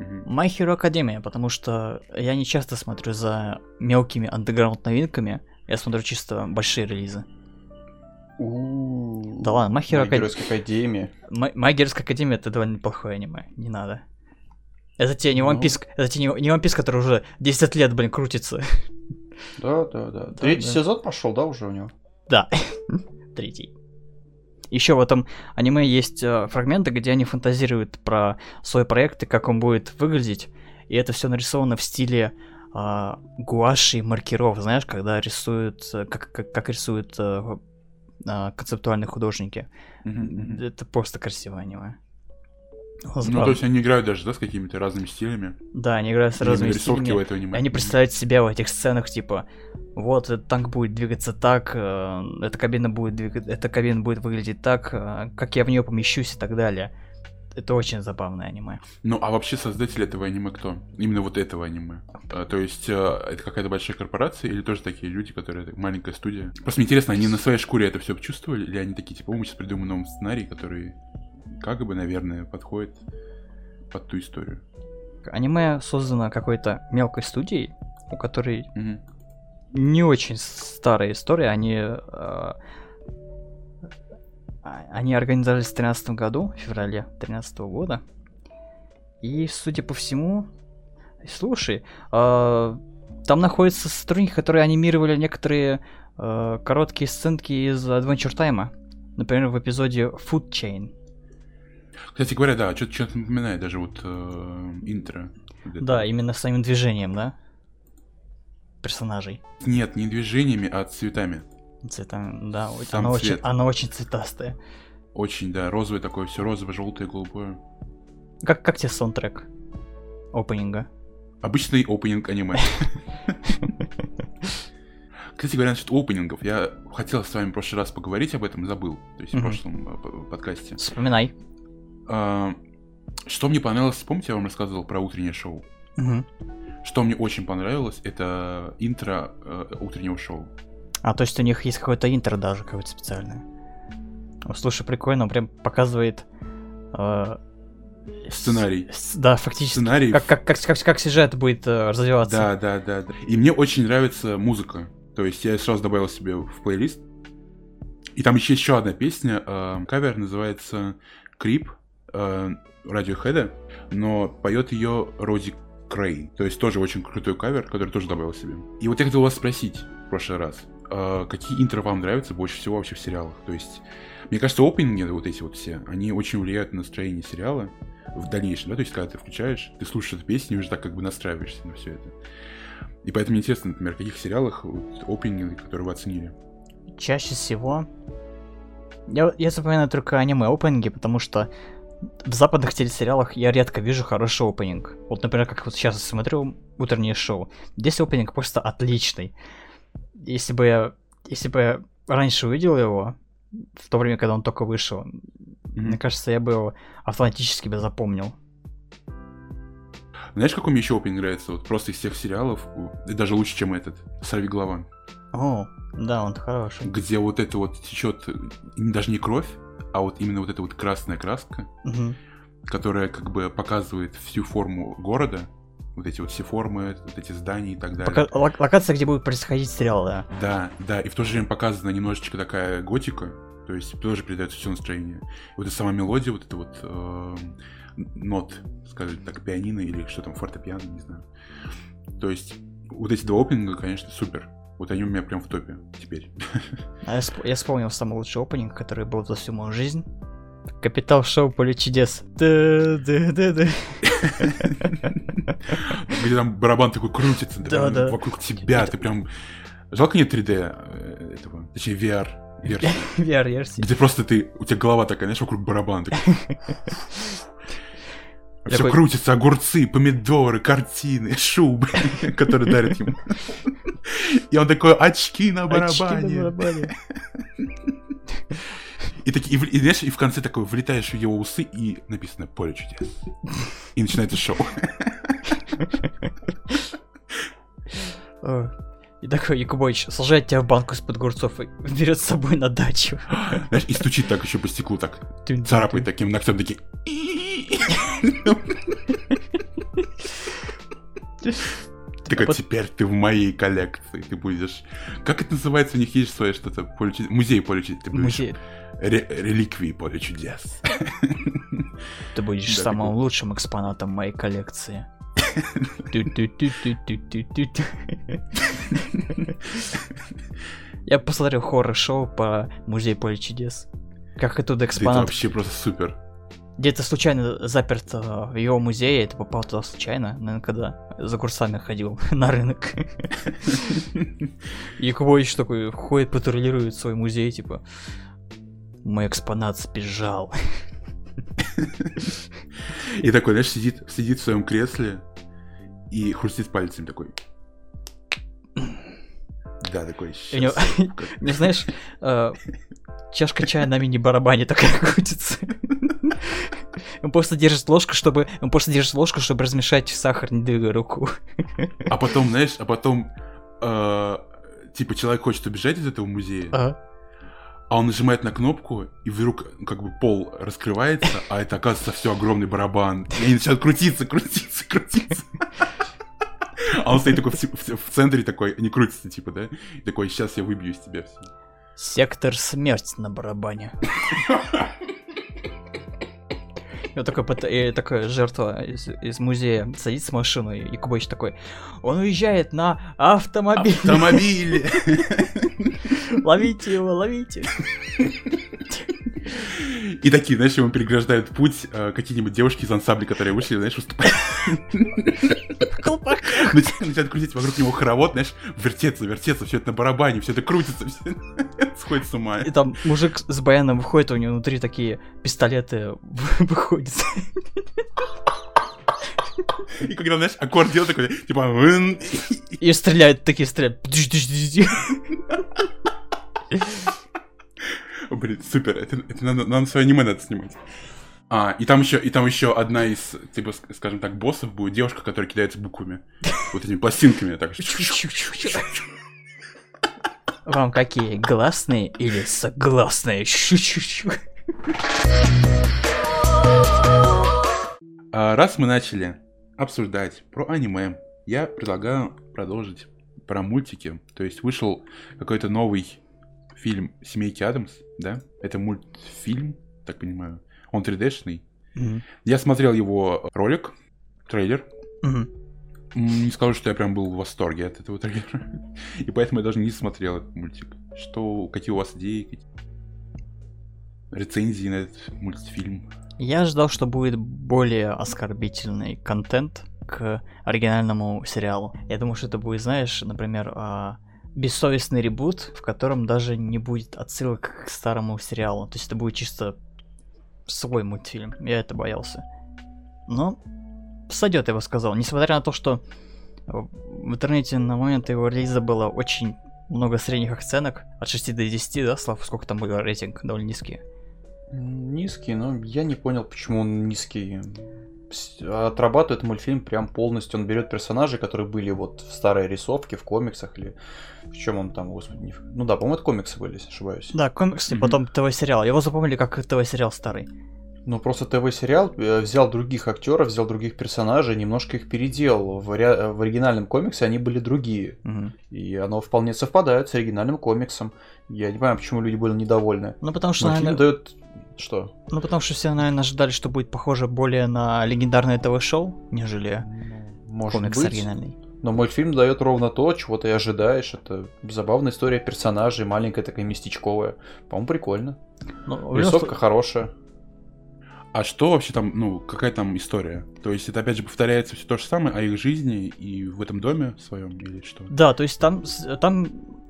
Мгм. My Hero Academia, потому что я не часто смотрю за мелкими андеграунд новинками, я смотрю чисто большие релизы. У-у-у. Да ладно, My Hero Academia... Академия. My Hero Academia это довольно неплохое аниме, не надо. Это тебе не Ну. One Piece, это тебе не, не One Piece, который уже 10 лет, блин, крутится. Да, да, да. Третий да. сезон пошел, да, уже у него? Да, третий. Еще в этом аниме есть э, фрагменты, где они фантазируют про свой проект и как он будет выглядеть. И это все нарисовано в стиле а, гуаши и маркеров, знаешь, когда рисуют, э, как, как, как рисуют э, а, концептуальные художники. Мгм. Это просто красивое аниме. Ну, то есть они играют даже, да, с какими-то разными стилями. Да, они играют с Именно разными стилями. в это аниме. Они представляют себя в этих сценах, типа, вот этот танк будет двигаться так, э, эта кабина будет двигаться, эта кабина будет выглядеть так, э, как я в нее помещусь и так далее. Это очень забавное аниме. Ну, а вообще создатель этого аниме кто? Именно вот этого аниме. А, то есть, э, это какая-то большая корпорация или тоже такие люди, которые маленькая студия? Просто мне интересно, они на своей шкуре это все чувствовали, или они такие, типа, «О, мы сейчас придумаем новый сценарий, который, как бы, наверное, подходит под ту историю. Аниме создано какой-то мелкой студией, у которой Мгм. не очень старая история. Они, э, а- они организовались в 2013 году, в феврале 2013 года. И, судя по всему, слушай, э, там находятся сотрудники, которые анимировали некоторые э, короткие сценки из Adventure Time. Например, в эпизоде Food Chain. Кстати говоря, да, что-то напоминает даже вот э, интро. Да, именно своим движением, да? Персонажей. Нет, не движениями, а цветами. Цветами, да, Сам очень, цвет. она очень цветастая. Очень, да, розовое такое, все розовое, желтое, голубое. Как, как тебе саундтрек опенинга? Обычный опенинг аниме. Кстати говоря, насчет опенингов, я хотел с вами в прошлый раз поговорить об этом, забыл, то есть в прошлом э, подкасте. Вспоминай. А, Что мне понравилось, помните, я вам рассказывал про утреннее шоу? Мгм. Что мне очень понравилось, это интро э, утреннего шоу. А, то есть у них есть какое-то интро даже, какое-то специальное. О, слушай, прикольно, он прям показывает... э, Сценарий. с- да, фактически. Сценарий. Как, как, как, как, как сюжет будет э, развиваться. Да, да, да, да. И мне очень нравится музыка. То есть я сразу добавил себе в плейлист. И там еще еще одна песня. э, кавер называется Крип Радиохеда, но поет ее Рози Крей. То есть тоже очень крутой кавер, который тоже добавил себе. И вот я хотел вас спросить в прошлый раз. э, какие интро вам нравятся больше всего вообще в сериалах? То есть, мне кажется, опенинги вот эти вот все, они очень влияют на настроение сериала в дальнейшем, да, то есть, когда ты включаешь, ты слушаешь эту песню уже так как бы настраиваешься на все это. И поэтому интересно, например, в каких сериалах вот, опенинги, которые вы оценили. Чаще всего... Я, я запоминаю только аниме-опенинги, потому что в западных телесериалах я редко вижу хороший опенинг. Вот, например, как вот сейчас я смотрю утреннее шоу. Здесь опенинг просто отличный. Если бы я, если бы я раньше увидел его, в то время, когда он только вышел, мне кажется, я бы его автоматически бы запомнил. Знаешь, какой мне еще опенинг нравится? Вот просто из всех сериалов, и даже лучше, чем этот, «Сорви голова». О, да, он хороший. Где вот это вот течет даже не кровь, а вот именно вот эта вот красная краска, Мгм. которая как бы показывает всю форму города, вот эти вот все формы, вот эти здания и так далее. Пока- лок- локация, где будет происходить сериал, да. Да, да, и в то же время показана немножечко такая готика, то есть тоже передается все настроение. Вот эта сама мелодия, вот это вот э, нот, скажем так, пианино или что там, фортепиано, не знаю. То есть вот эти два опенинга, конечно, супер. Вот они у меня прям в топе теперь. А я, сп- я вспомнил самый лучший опенинг, который был за всю мою жизнь. Капитал шоу Поле чудес. Да-да-да-да. Где там барабан такой крутится да, Да, да. вокруг тебя, ты прям... Жалко нет 3D э, этого, точнее VR версии. VR-версии. Где просто ты, у тебя голова такая, знаешь, вокруг барабана. Все крутится, огурцы, помидоры, картины, шубы, которые дарят ему. И он такой, очки на Очки на барабане. барабане. И, таки, и, в- и, знаешь, и в конце такой влетаешь в его усы, и написано «Поле чудес». И начинается шоу. И такой Якубович сажает тебя в банку из-под огурцов и берет с собой на дачу. Знаешь, и стучит так еще по стеклу, так, царапает таким ногтем, такие... Такой, А теперь ты в моей коллекции, ты будешь... Как это называется? У них есть свое что-то, поле чудес- музей поле чудес. Ты будешь Музей. ре- реликвии поле чудес. Ты будешь Да, самым такой. лучшим экспонатом моей коллекции. Я посмотрел хоррор-шоу по музею поле чудес. Как оттуда Да Это экспонат вообще просто супер. Где-то случайно заперт э, в его музее, это попал туда случайно, наверное, когда за курсами ходил на рынок. Якубович такой ходит, патрулирует свой музей, типа, мой экспонат сбежал. И такой, знаешь, сидит, сидит в своем кресле и хрустит пальцем такой. Да, такой. Не знаешь, э, чашка чая на мини-барабане такая крутится. Он просто держит ложку, чтобы... Он просто держит ложку, чтобы размешать сахар, не двигая руку. А потом, знаешь, а потом, э, типа, человек хочет убежать из этого музея, Ага. а он нажимает на кнопку, и вдруг, как бы, пол раскрывается, а это, оказывается, все огромный барабан. И они начинают крутиться, крутиться, крутиться. А он стоит такой в, в в центре такой, не крутится, типа, да? И такой, сейчас я выбью из тебя все. Сектор смерть на барабане. И вот такой, и такая жертва из, из музея садится в машину, и Кубович такой, он уезжает на автомобиль, Автомобили! ловите его, ловите. И такие, знаешь, ему переграждают путь э, какие-нибудь девушки из ансамбля, которые вышли, знаешь, выступать. Начинают крутить вокруг него хоровод, знаешь, вертеться, вертеться, все это на барабане, все это крутится, все сходит с ума. И там мужик с баяном выходит, у него внутри такие пистолеты выходят. И когда, знаешь, аккорд делает такой, типа... И стреляют, такие стреляют. О, Блин, супер, это, это надо, нам свое аниме надо снимать. А, и там еще, и там еще одна из, типа, ск- скажем так, боссов будет девушка, которая кидается буквами. Вот этими пластинками, так. Вам какие, гласные или согласные? А раз мы начали обсуждать про аниме, я предлагаю продолжить про мультики. То есть вышел какой-то новый фильм «Семейки Адамс», да? Это мультфильм, так понимаю. Он 3D-шный. Мгм. Я смотрел его ролик, трейлер. М, Не скажу, что я прям был в восторге от этого трейлера. И поэтому я даже не смотрел этот мультик. Что, какие у вас идеи, какие рецензии на этот мультфильм? Я ожидал, что будет более оскорбительный контент к оригинальному сериалу. Я думал, что это будет, знаешь, например, а, бессовестный ребут, в котором даже не будет отсылок к старому сериалу. То есть это будет чисто свой мультфильм. Я это боялся. Но сойдет, я бы сказал. Несмотря на то, что в интернете на момент его релиза было очень много средних оценок, от 6 до 10, да, Слав, сколько там был рейтинг, довольно низкий. Низкий, но я не понял, почему он низкий. Отрабатывает мультфильм прям полностью. Он берет персонажей, которые были вот в старой рисовке, в комиксах или в чем он там, господи, не Ну да, по-моему, это комиксы были, если ошибаюсь. Да, комиксы, Мгм. потом ТВ-сериал. Его запомнили как ТВ-сериал старый. Ну просто ТВ-сериал э, взял других актеров, взял других персонажей, немножко их переделал. В, ре- в оригинальном комиксе они были другие. Мгм. И оно вполне совпадает с оригинальным комиксом. Я не понимаю, почему люди были недовольны. Ну, потому что, Мультфильм наверное, дает... Что? ну, потому что все, наверное, ожидали, что будет похоже более на легендарное ТВ-шоу, нежели Может комикс быть. оригинальный. Но мультфильм дает ровно то, чего ты ожидаешь. Это забавная история персонажей, маленькая такая местечковая. По-моему, прикольно. Ну, любом Рисовка слу- хорошая. А что вообще там, ну, какая там история? То есть это опять же повторяется все то же самое о их жизни и в этом доме своем или что? Да, то есть там, там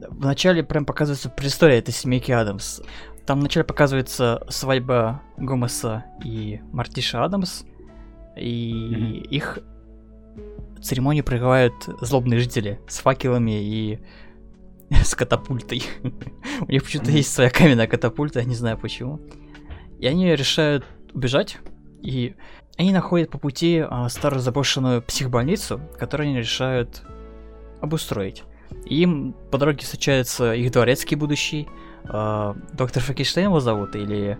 вначале прям показывается предыстория этой семейки Адамс. Там вначале показывается свадьба Гомеса и Мартиша Адамс, и Мгм. их церемонию прерывают злобные жители с факелами и с катапультой. У них почему-то есть своя каменная катапульта, я не знаю почему. И они решают убежать, и они находят по пути а, старую заброшенную психбольницу, которую они решают обустроить. И им по дороге встречается их дворецкий будущий, а, доктор Франкенштейн его зовут, или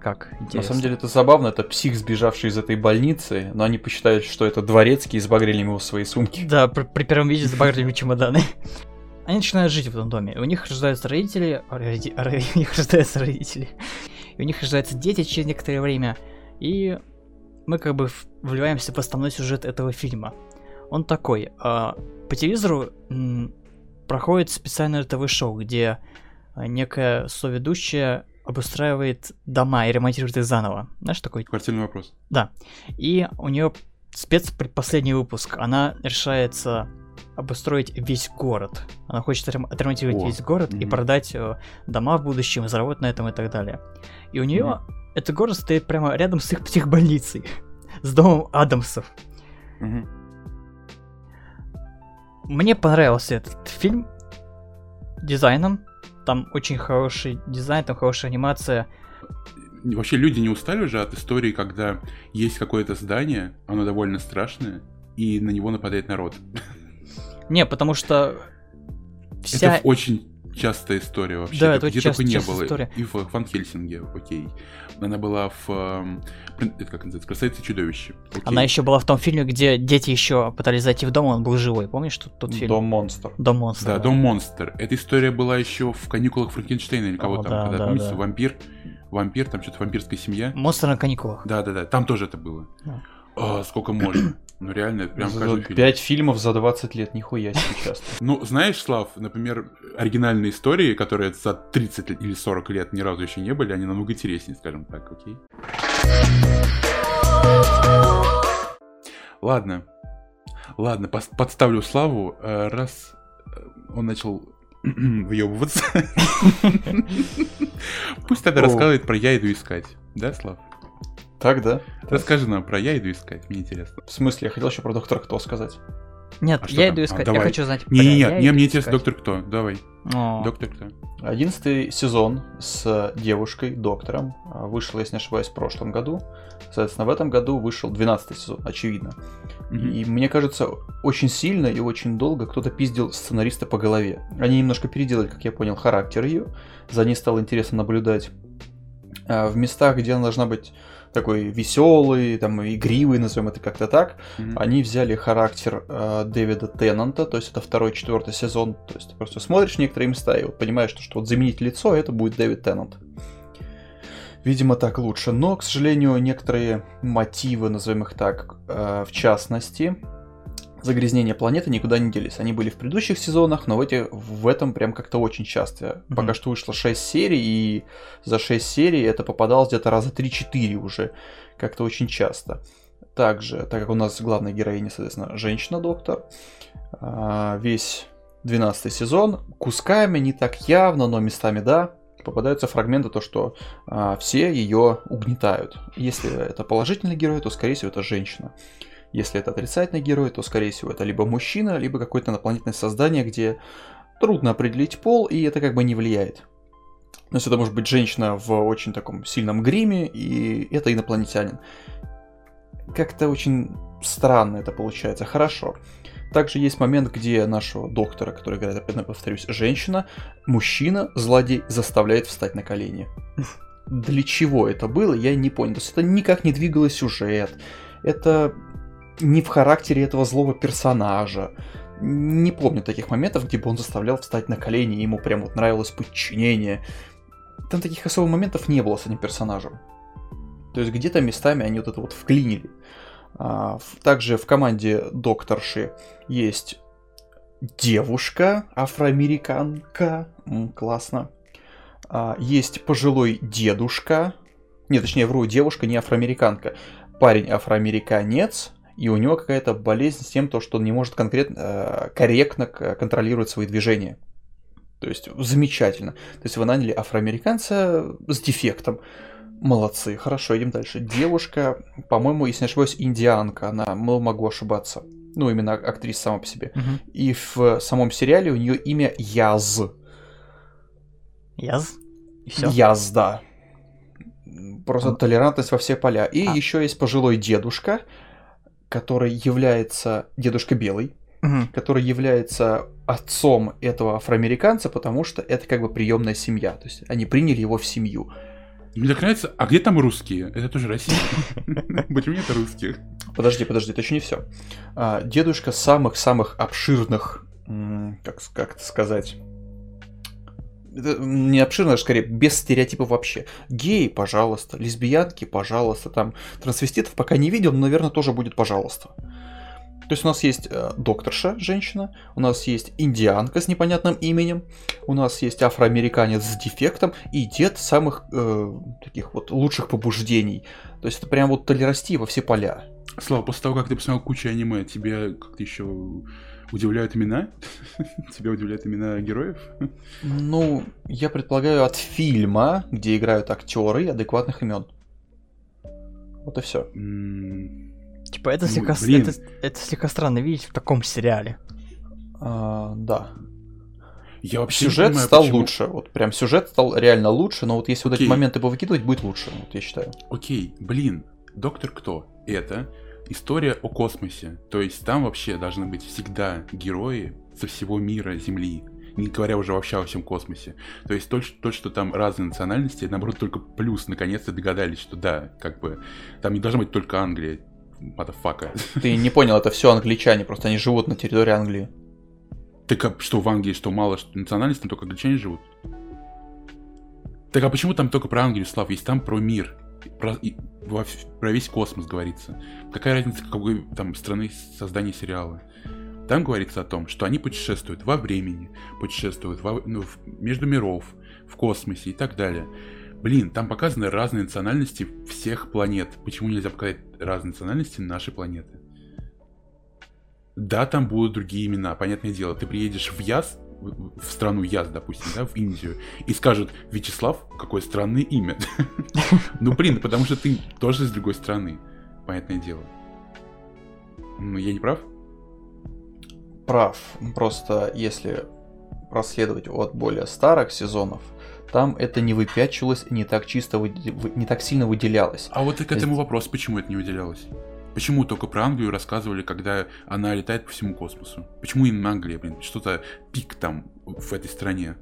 как? Интересно. На самом деле это забавно, это псих, сбежавший из этой больницы, но они посчитают, что это дворецкий и сбагрили ему в свои сумки. Да, при, при первом виде забагрили чемоданы. Они начинают жить в этом доме. У них рождаются родители, роди- ро- у них рождаются родители, и у них рождаются дети через некоторое время, и мы как бы вливаемся в основной сюжет этого фильма. Он такой. а, по телевизору проходит специальное ТВ-шоу, где а, некая соведущая обустраивает дома и ремонтирует их заново. Знаешь, такой Квартирный вопрос. и у нее спецпредпоследний выпуск. Она решается обустроить весь город. Она хочет отрем- отремонтировать О, весь город и мгм. продать э, дома в будущем, и заработать на этом и так далее. И у нее этот город стоит прямо рядом с их психбольницей, с домом Адамсов. Мгм. Мне понравился этот фильм дизайном. Там очень хороший дизайн, там хорошая анимация. Вообще люди не устали уже от истории, когда есть какое-то здание, оно довольно страшное, и на него нападает народ. Не, потому что вся... Это очень частая история вообще. Да, это Где очень только часто- не частая было. история. И в Ван Хельсинге, окей. Она была в... эм, Это как называется? Красавица и чудовище. Окей. Она еще была в том фильме, где дети еще пытались зайти в дом, он был живой. Помнишь тот, тот фильм? Дом монстр. Дом монстра. Да, Дом Монстр. Эта история была еще в каникулах Франкенштейна или кого О, там. да, когда, да, помните, да. вампир, вампир, там что-то вампирская семья. Монстр на каникулах. Да, да, да. Там тоже это было. Да. А, сколько можно? Ну реально, прям За каждый фильм. Пять фильмов за 20 лет, нихуя себе часто. Ну, знаешь, Слав, например, оригинальные истории, которые за 30 или 40 лет ни разу еще не были, они намного интереснее, скажем так, окей? Ладно. Ладно, подставлю Славу, э, раз э, он начал въебываться. Пусть тогда рассказывает про «Я иду искать». Да, Слав? Так, да? Расскажи нам про «Я иду искать», мне интересно. В смысле, я хотел еще про доктора Кто сказать. Нет, А я там? иду А, искать. я давай. хочу знать. Не-не-не, Я не, иду мне интересно, доктор кто? Давай, О, доктор кто? Одиннадцатый сезон с девушкой, доктором, а, вышел, если не ошибаюсь, в прошлом году. Соответственно, в этом году вышел 12 сезон, очевидно. Мгм. И мне кажется, очень сильно и очень долго кто-то пиздил сценариста по голове. Они немножко переделали, как я понял, характер ее. За ней стало интересно наблюдать. А, В местах, где она должна быть такой веселый, там, игривый, назовем это как-то так, Мгм. они взяли характер э, Дэвида Теннанта, то есть это второй, четвертый сезон, то есть ты просто смотришь некоторые места и вот понимаешь, что, что вот заменить лицо, это будет Дэвид Теннант. Видимо, так лучше, но, к сожалению, некоторые мотивы, назовем их так, э, в частности, загрязнения планеты никуда не делись. Они были в предыдущих сезонах, но в, эти, в этом прям как-то очень часто. Пока что вышло 6 серий, и за 6 серий это попадалось где-то раза 3-4 уже. Как-то очень часто. Также, так как у нас главная героиня, соответственно, женщина-доктор, а, весь 12 сезон кусками, не так явно, но местами да, попадаются фрагменты, то, что а, все ее угнетают. Если это положительный герой, то, скорее всего, это женщина. Если это отрицательный герой, то, скорее всего, это либо мужчина, либо какое-то инопланетное создание, где трудно определить пол, и это как бы не влияет. То есть это может быть женщина в очень таком сильном гриме, и это инопланетянин. Как-то очень странно это получается. Хорошо. Также есть момент, где нашего доктора, который играет, опять повторюсь, женщина, мужчина, злодей, заставляет встать на колени. Для чего это было, я не понял. То есть это никак не двигало сюжет. Это не в характере этого злого персонажа. Не помню таких моментов, где бы он заставлял встать на колени, и ему прям вот нравилось подчинение. Там таких особых моментов не было с этим персонажем. То есть где-то местами они вот это вот вклинили. А, Также в команде докторши есть девушка, афроамериканка, классно. А, Есть пожилой дедушка, нет, точнее, вру, девушка не афроамериканка, парень афроамериканец, и у него какая-то болезнь с тем, то, что он не может конкретно, э, корректно контролировать свои движения. То есть замечательно. То есть вы наняли афроамериканца с дефектом. Молодцы, хорошо, идем дальше. Девушка, по-моему, если не ошибаюсь, индианка, она, могу ошибаться. Ну, именно актриса сама по себе. Мгм. И в самом сериале у нее имя Яз. Яз? И все. Яз, да. Просто Он- толерантность во все поля. И А. еще есть пожилой дедушка, который является... Дедушка белый, который является отцом этого афроамериканца, потому что это как бы приемная семья. То есть они приняли его в семью. Мне так нравится, а где там русские? Это тоже Россия. Почему нет русских? Подожди, подожди, это еще не все. Дедушка самых-самых обширных, как, как сказать, не обширно, а скорее без стереотипов вообще. Геи, пожалуйста, лесбиянки, пожалуйста, там трансвеститов пока не видел, но, наверное, тоже будет пожалуйста. То есть у нас есть э, докторша, женщина, у нас есть индианка с непонятным именем, у нас есть афроамериканец с дефектом и дед самых э, таких вот лучших побуждений. То есть это прям вот толерасти во все поля. Слава, после того, как ты посмотрел кучу аниме, тебе как-то еще удивляют имена? Тебя удивляют имена героев? Ну, я предполагаю, от фильма, где играют актеры адекватных имен. Вот и все. Типа, это Ну, слегка, блин. это, это слегка странно видеть в таком сериале. А, да. Я вообще не Сюжет понимаю, стал почему- лучше. Вот прям сюжет стал реально лучше, но вот если вот эти моменты повыкидывать, будет лучше, вот я считаю. Окей, блин, Доктор Кто? Это история о космосе. То есть там вообще должны быть всегда герои со всего мира Земли. Не говоря уже вообще о всем космосе. То есть то, что- то, что там разные национальности, наоборот, только плюс, наконец-то догадались, что да, как бы, там не должна быть только Англия, мадафака. Ты не понял, это все англичане, просто они живут на территории Англии. Так а что в Англии, что мало что национальностей, там только англичане живут? Так а почему там только про Англию, Слав, есть там про мир? Про, во про весь космос говорится. Какая разница, какой там страны создания сериала? Там говорится о том, что они путешествуют во времени, путешествуют во- ну, в- между миров, в космосе и так далее. Блин, там показаны разные национальности всех планет. Почему нельзя показать разные национальности нашей планеты? Да, там будут другие имена, понятное дело. Ты приедешь в Яз, в страну Яз, допустим, да, в Индию, и скажут, Вячеслав, какое странное имя. Ну, блин, потому что ты тоже из другой страны, понятное дело. Ну, я не прав? Прав. Просто если проследовать от более старых сезонов, там это не выпячивалось, не так чисто, не так сильно выделялось. А вот и к этому вопрос, почему это не выделялось? Почему только про Англию рассказывали, когда она летает по всему космосу? Почему именно Англия, блин? Что-то пик там в этой стране.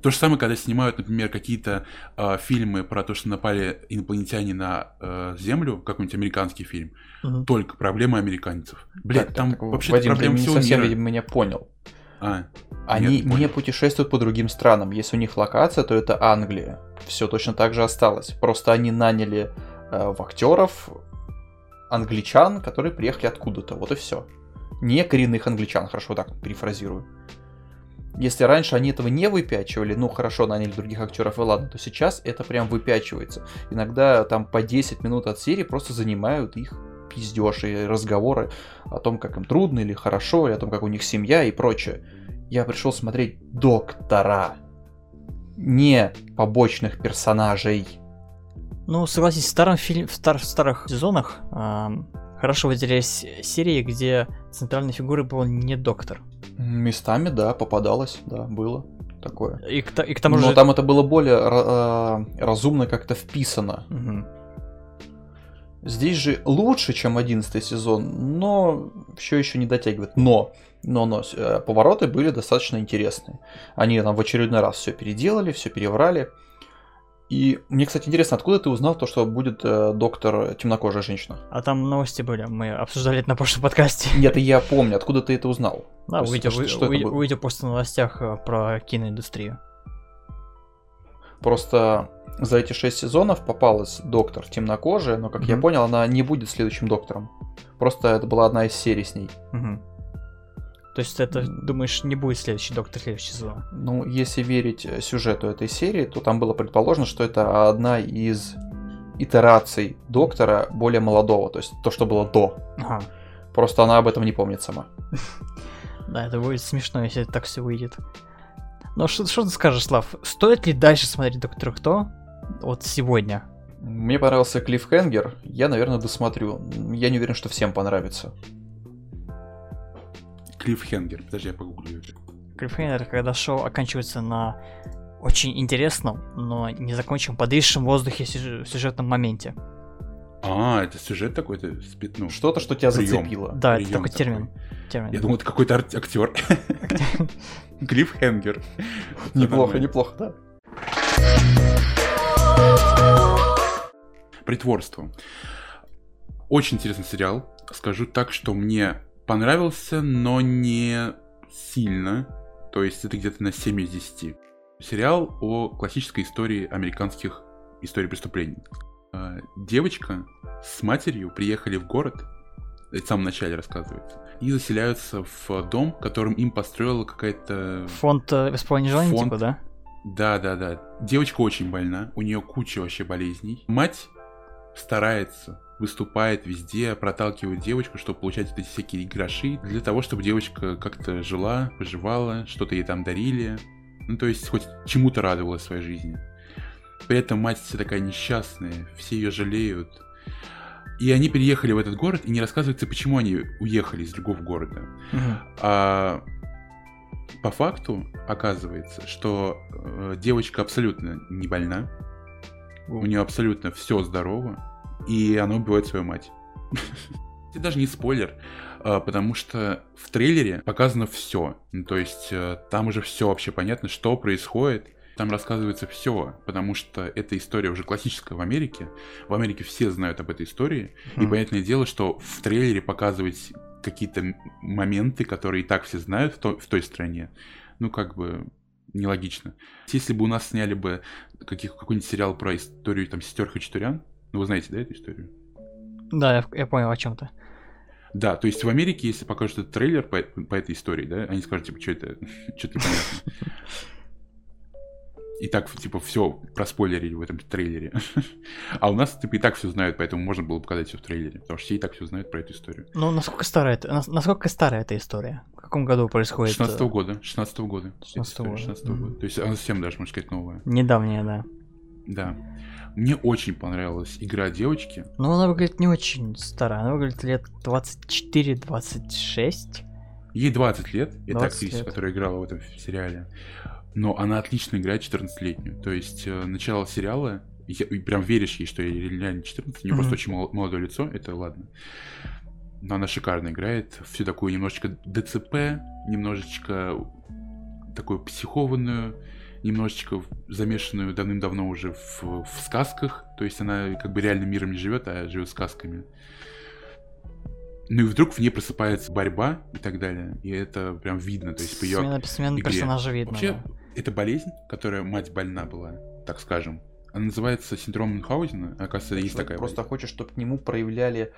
То же самое, когда снимают, например, какие-то э, фильмы про то, что напали инопланетяне на э, Землю, какой-нибудь американский фильм, Мгм. только проблемы американцев. Блин, Так, там так, вообще Вадим, ты проблемы не всего совсем, мира. видимо, меня понял. А, Они Нет, не не путешествуют по другим странам. Если у них локация, то это Англия. Все точно так же осталось. Просто они наняли э, в актеров англичан, которые приехали откуда-то. Вот и все. Не коренных англичан, хорошо так перефразирую. Если раньше они этого не выпячивали, ну хорошо, наняли других актеров и ладно, то сейчас это прям выпячивается. Иногда там по 10 минут от серии просто занимают их пиздеж и разговоры о том, как им трудно или хорошо, или о том, как у них семья и прочее. Я пришел смотреть доктора, не побочных персонажей. Ну, согласись, в, старом фильме, в, стар- в старых сезонах ам, хорошо выделялись серии, где центральной фигурой был не доктор. Местами, да, попадалось, да, было такое. И к, и к тому Но же... там это было более э, разумно как-то вписано. Мгм. Здесь же лучше, чем 11 сезон, но все еще не дотягивает. Но, но, но э, повороты были достаточно интересные. Они там в очередной раз все переделали, все переврали. И мне, кстати, интересно, откуда ты узнал то, что будет э, доктор темнокожая женщина? А там новости были, мы обсуждали это на прошлом подкасте. Нет, я помню, откуда ты это узнал. Да, То есть, увидел, что- вы- что увидел, увидел просто в новостях э, про киноиндустрию. Просто за эти шесть сезонов попалась доктор темнокожая, но, как я Мгм. понял, она не будет следующим доктором. Просто это была одна из серий с ней. Мгм. То есть это, думаешь, не будет следующий доктор следующий сезон? Ну, если верить сюжету этой серии, то там было предположено, что это одна из итераций доктора более молодого, то есть то, что было до. Ага. Просто она об этом не помнит сама. Да, это будет смешно, если это так все выйдет. Ну, что, что ты скажешь, Слав? Стоит ли дальше смотреть Доктора Кто? Вот сегодня. Мне понравился Клиффхенгер, я, наверное, досмотрю. Я не уверен, что всем понравится. Клиффхенгер. Подожди, я погуглю. Клиффхенгер, это когда шоу оканчивается на очень интересном, но не законченном, подвисшем в воздухе сюж- сюжетном моменте. А, это сюжет такой-то? спит- Ну, Что-то, что тебя Прием. зацепило. Да, это прием такой термин. термин. Я думал, это какой-то ар- актер. Клиффхенгер. Неплохо, неплохо, да. Притворство. Очень интересный сериал. Скажу так, что мне понравился, но не сильно. То есть это где-то на 7 из 10. Сериал о классической истории американских историй преступлений. А, Девочка с матерью приехали в город, это в самом начале рассказывается, и заселяются в дом, которым им построила какая-то... Фонд э, исполнения желаний, Фонд. типа, да? Да, да, да. Девочка очень больна, у нее куча вообще болезней. Мать старается, выступает везде, проталкивает девочку, чтобы получать эти всякие гроши, для того, чтобы девочка как-то жила, выживала, что-то ей там дарили. Ну, то есть хоть чему-то радовалась в своей жизни. При этом мать вся такая несчастная, все ее жалеют. И они переехали в этот город, и не рассказывается, почему они уехали из другого города. Мгм. А по факту оказывается, что э, девочка абсолютно не больна, у нее абсолютно все здорово, и она убивает свою мать. Это даже не спойлер, а, потому что в трейлере показано все. То есть э, там уже все вообще понятно, что происходит. Там рассказывается все, потому что эта история уже классическая в Америке. В Америке все знают об этой истории. И понятное дело, что в трейлере показывать какие-то моменты, которые и так все знают в, то- в той стране, ну как бы нелогично. Если бы у нас сняли бы каких, какой-нибудь сериал про историю там сестер Хачатурян, ну вы знаете, да, эту историю? Да, я, я понял о чем то Да, то есть в Америке, если покажут этот трейлер по, по этой истории, да, они скажут, типа, что это, что-то непонятно. И так, типа, все проспойлерили в этом трейлере. А у нас, типа, и так все знают, поэтому можно было показать все в трейлере, потому что все и так все знают про эту историю. Ну, насколько старая это, нас- насколько старая эта история? В каком году происходит? 16 э, года, 16 года. 16 Эта история года. 16 Мгм. года. То есть она совсем даже, можно сказать, новая. Недавняя, да. Да. Мне очень понравилась игра девочки. Но она выглядит не очень старая. Она выглядит лет 24-26. Ей 20 лет, это 20 актриса, лет. которая играла в этом сериале. Но она отлично играет 14-летнюю. То есть э, начало сериала, я- прям веришь ей, что ей реально 14, у нее Мгм. просто очень мол- молодое лицо, это ладно. Но она шикарно играет, всю такую немножечко ДЦП, немножечко такую психованную, немножечко замешанную давным-давно уже в, в сказках. То есть она как бы реальным миром не живет, а живет сказками. Ну и вдруг в ней просыпается борьба и так далее. И это прям видно. То есть по ее... Смена, смена игре. персонажа видно. Вообще, да. это болезнь, которая мать больна была, так скажем. Она называется синдром Мюнхгаузена. Оказывается, есть такая просто болезнь. хочет, чтобы к нему проявляли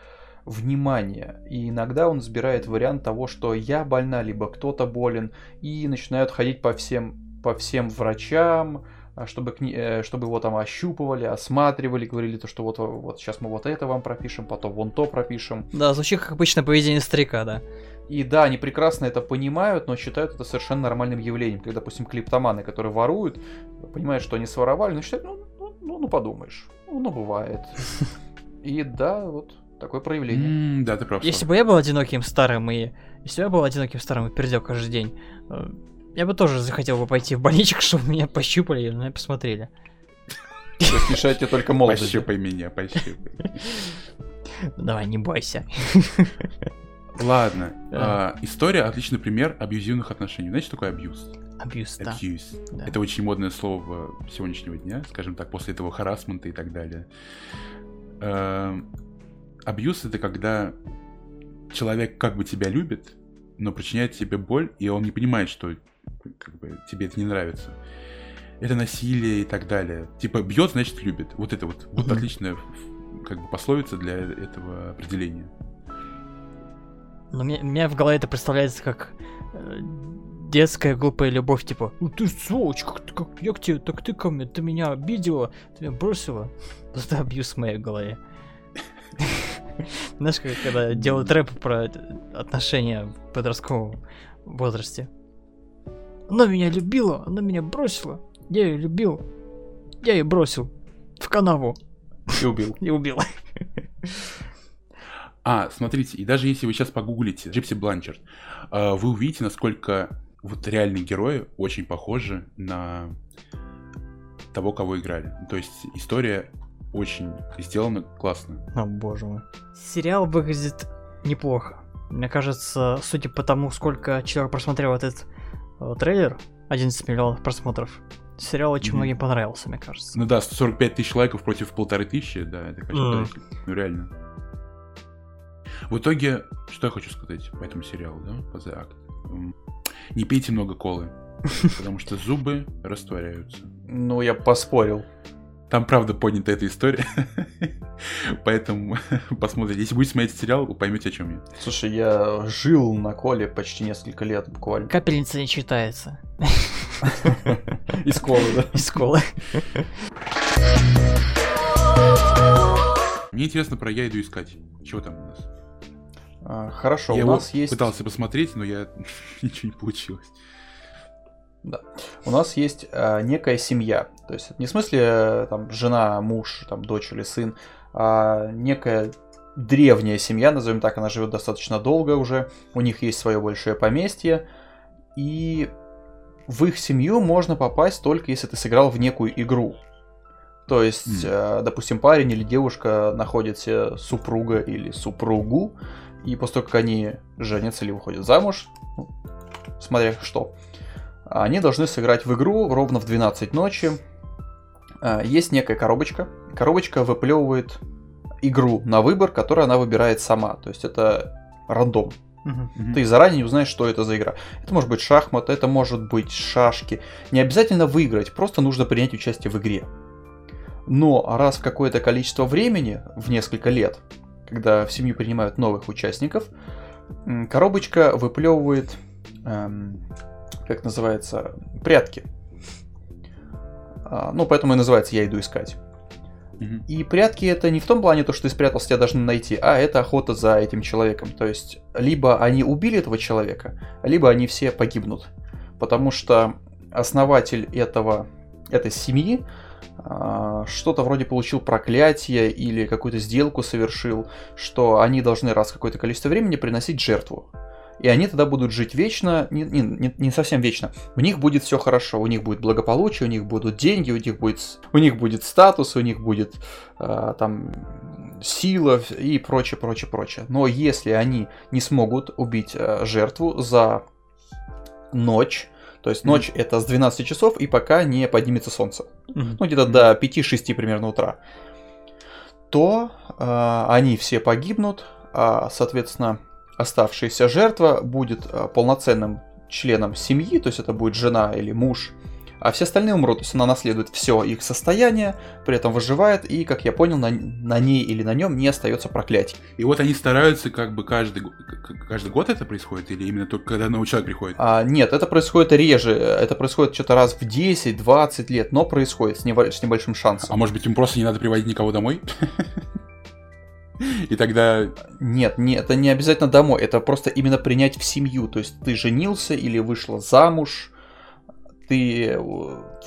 внимание. И иногда он избирает вариант того, что я больна, либо кто-то болен, и начинают ходить по всем, по всем врачам, а, чтобы, к э, чтобы его там ощупывали, осматривали, говорили то, что вот, вот сейчас мы вот это вам пропишем, потом вон то пропишем. Да, звучит как обычно поведение старика, да. И да, они прекрасно это понимают, но считают это совершенно нормальным явлением. Когда, допустим, клиптоманы, которые воруют, понимают, что они своровали, но считают, ну, ну, ну, ну, подумаешь, ну, ну, бывает. И да, вот такое проявление. М, Да, ты прав. Если бы я был одиноким старым и... Если бы я был одиноким старым и пердел каждый день, э, я бы тоже захотел бы пойти в больничек, чтобы меня пощупали и меня посмотрели. Тебе только молодость. да? Пощупай меня, пощупай. Давай, не бойся. Ладно. Да. а, История отличный пример абьюзивных отношений. Знаете, что такое абьюз? Абьюз, да. Да. Это очень модное слово сегодняшнего дня, скажем так, после этого харасмента и так далее. Эм, Абьюз это когда человек как бы тебя любит, но причиняет тебе боль, и он не понимает, что как бы, тебе это не нравится. Это насилие и так далее. Типа бьет, значит любит. Вот это вот. Вот отличная как бы пословица для этого определения. Но мне, мне в голове это представляется как э, детская глупая любовь, типа, ну ты сволочь, как, ты- как, я к тебе, так ты ко мне, ты меня обидела, ты меня бросила. Это абьюз в моей голове. Знаешь, как когда делают рэп про отношения в подростковом возрасте. Она меня любила, она меня бросила. Я ее любил. Я ее бросил в канаву И убил. и убил. А, смотрите, и даже если вы сейчас погуглите Джипси Бланчард, э, вы увидите, насколько вот реальные герои очень похожи на того, кого играли. То есть история очень сделана классно. О боже мой. Сериал выглядит неплохо. Мне кажется, судя по тому, сколько человек просмотрел этот трейлер, 11 миллионов просмотров, Сериал очень Мгм. многим понравился, мне кажется. Ну да, 145 тысяч лайков против полторы тысячи, да, это, конечно, подавительно. ну реально. В итоге, что я хочу сказать по этому сериалу, да, по The Act? Не пейте много колы, потому что зубы растворяются. Ну, я поспорил. Там, правда, поднята эта история, поэтому посмотрите. Если будете смотреть сериал, вы поймете, о чем я. Слушай, я жил на коле почти несколько лет буквально. Капельница не читается. Из колы, да? Из школы. Мне интересно про «Я иду искать». Чего там у нас? А, Хорошо, я у нас есть... пытался посмотреть, но я ничего не получилось. У нас есть э, некая семья. То есть это не в смысле э, там жена, муж, там дочь или сын, а некая древняя семья, назовем так, она живет достаточно долго уже. У них есть свое большое поместье. И в их семью можно попасть только если ты сыграл в некую игру. То есть, э, допустим, парень или девушка находят себе супруга или супругу, и после того, как они женятся или выходят замуж, ну, смотря что, они должны сыграть в игру ровно в 12 ночи. А, Есть некая коробочка. Коробочка выплевывает игру на выбор, которую она выбирает сама. То есть это рандом. Мгм. Ты заранее не узнаешь, что это за игра. Это может быть шахмат, это может быть шашки. Не обязательно выиграть, просто нужно принять участие в игре. Но раз в какое-то количество времени, в несколько лет, когда в семью принимают новых участников, коробочка выплевывает, эм, как называется, прятки. А, Ну, поэтому и называется «Я иду искать». И прятки это не в том плане, то, что ты спрятался, тебя должны найти, а это охота за этим человеком. То есть, либо они убили этого человека, либо они все погибнут. Потому что основатель этого, этой семьи а, что-то вроде получил проклятие или какую-то сделку совершил, что они должны раз какое-то количество времени приносить жертву. И они тогда будут жить вечно, не, не- не- совсем вечно. У них будет все хорошо, у них будет благополучие, у них будут деньги, у них будет, у них будет статус, у них будет а, там сила и прочее, прочее, прочее. Но если они не смогут убить а, жертву за ночь, то есть ночь это с 12 часов и пока не поднимется солнце, Мгм. ну где-то до 5-6 примерно утра, то а, они все погибнут, а, соответственно, оставшаяся жертва будет а, полноценным членом семьи, то есть это будет жена или муж, а все остальные умрут, то есть она наследует все их состояние, при этом выживает, и, как я понял, на, на ней или на нем не остается проклятий. И вот они стараются как бы каждый, каждый год это происходит, или именно только когда новый человек приходит? А, нет, это происходит реже, это происходит что-то раз в 10-20 лет, но происходит с небольшим шансом. А может быть им просто не надо приводить никого домой? И тогда... Нет, не, это не обязательно домой, это просто именно принять в семью. То есть ты женился или вышла замуж, ты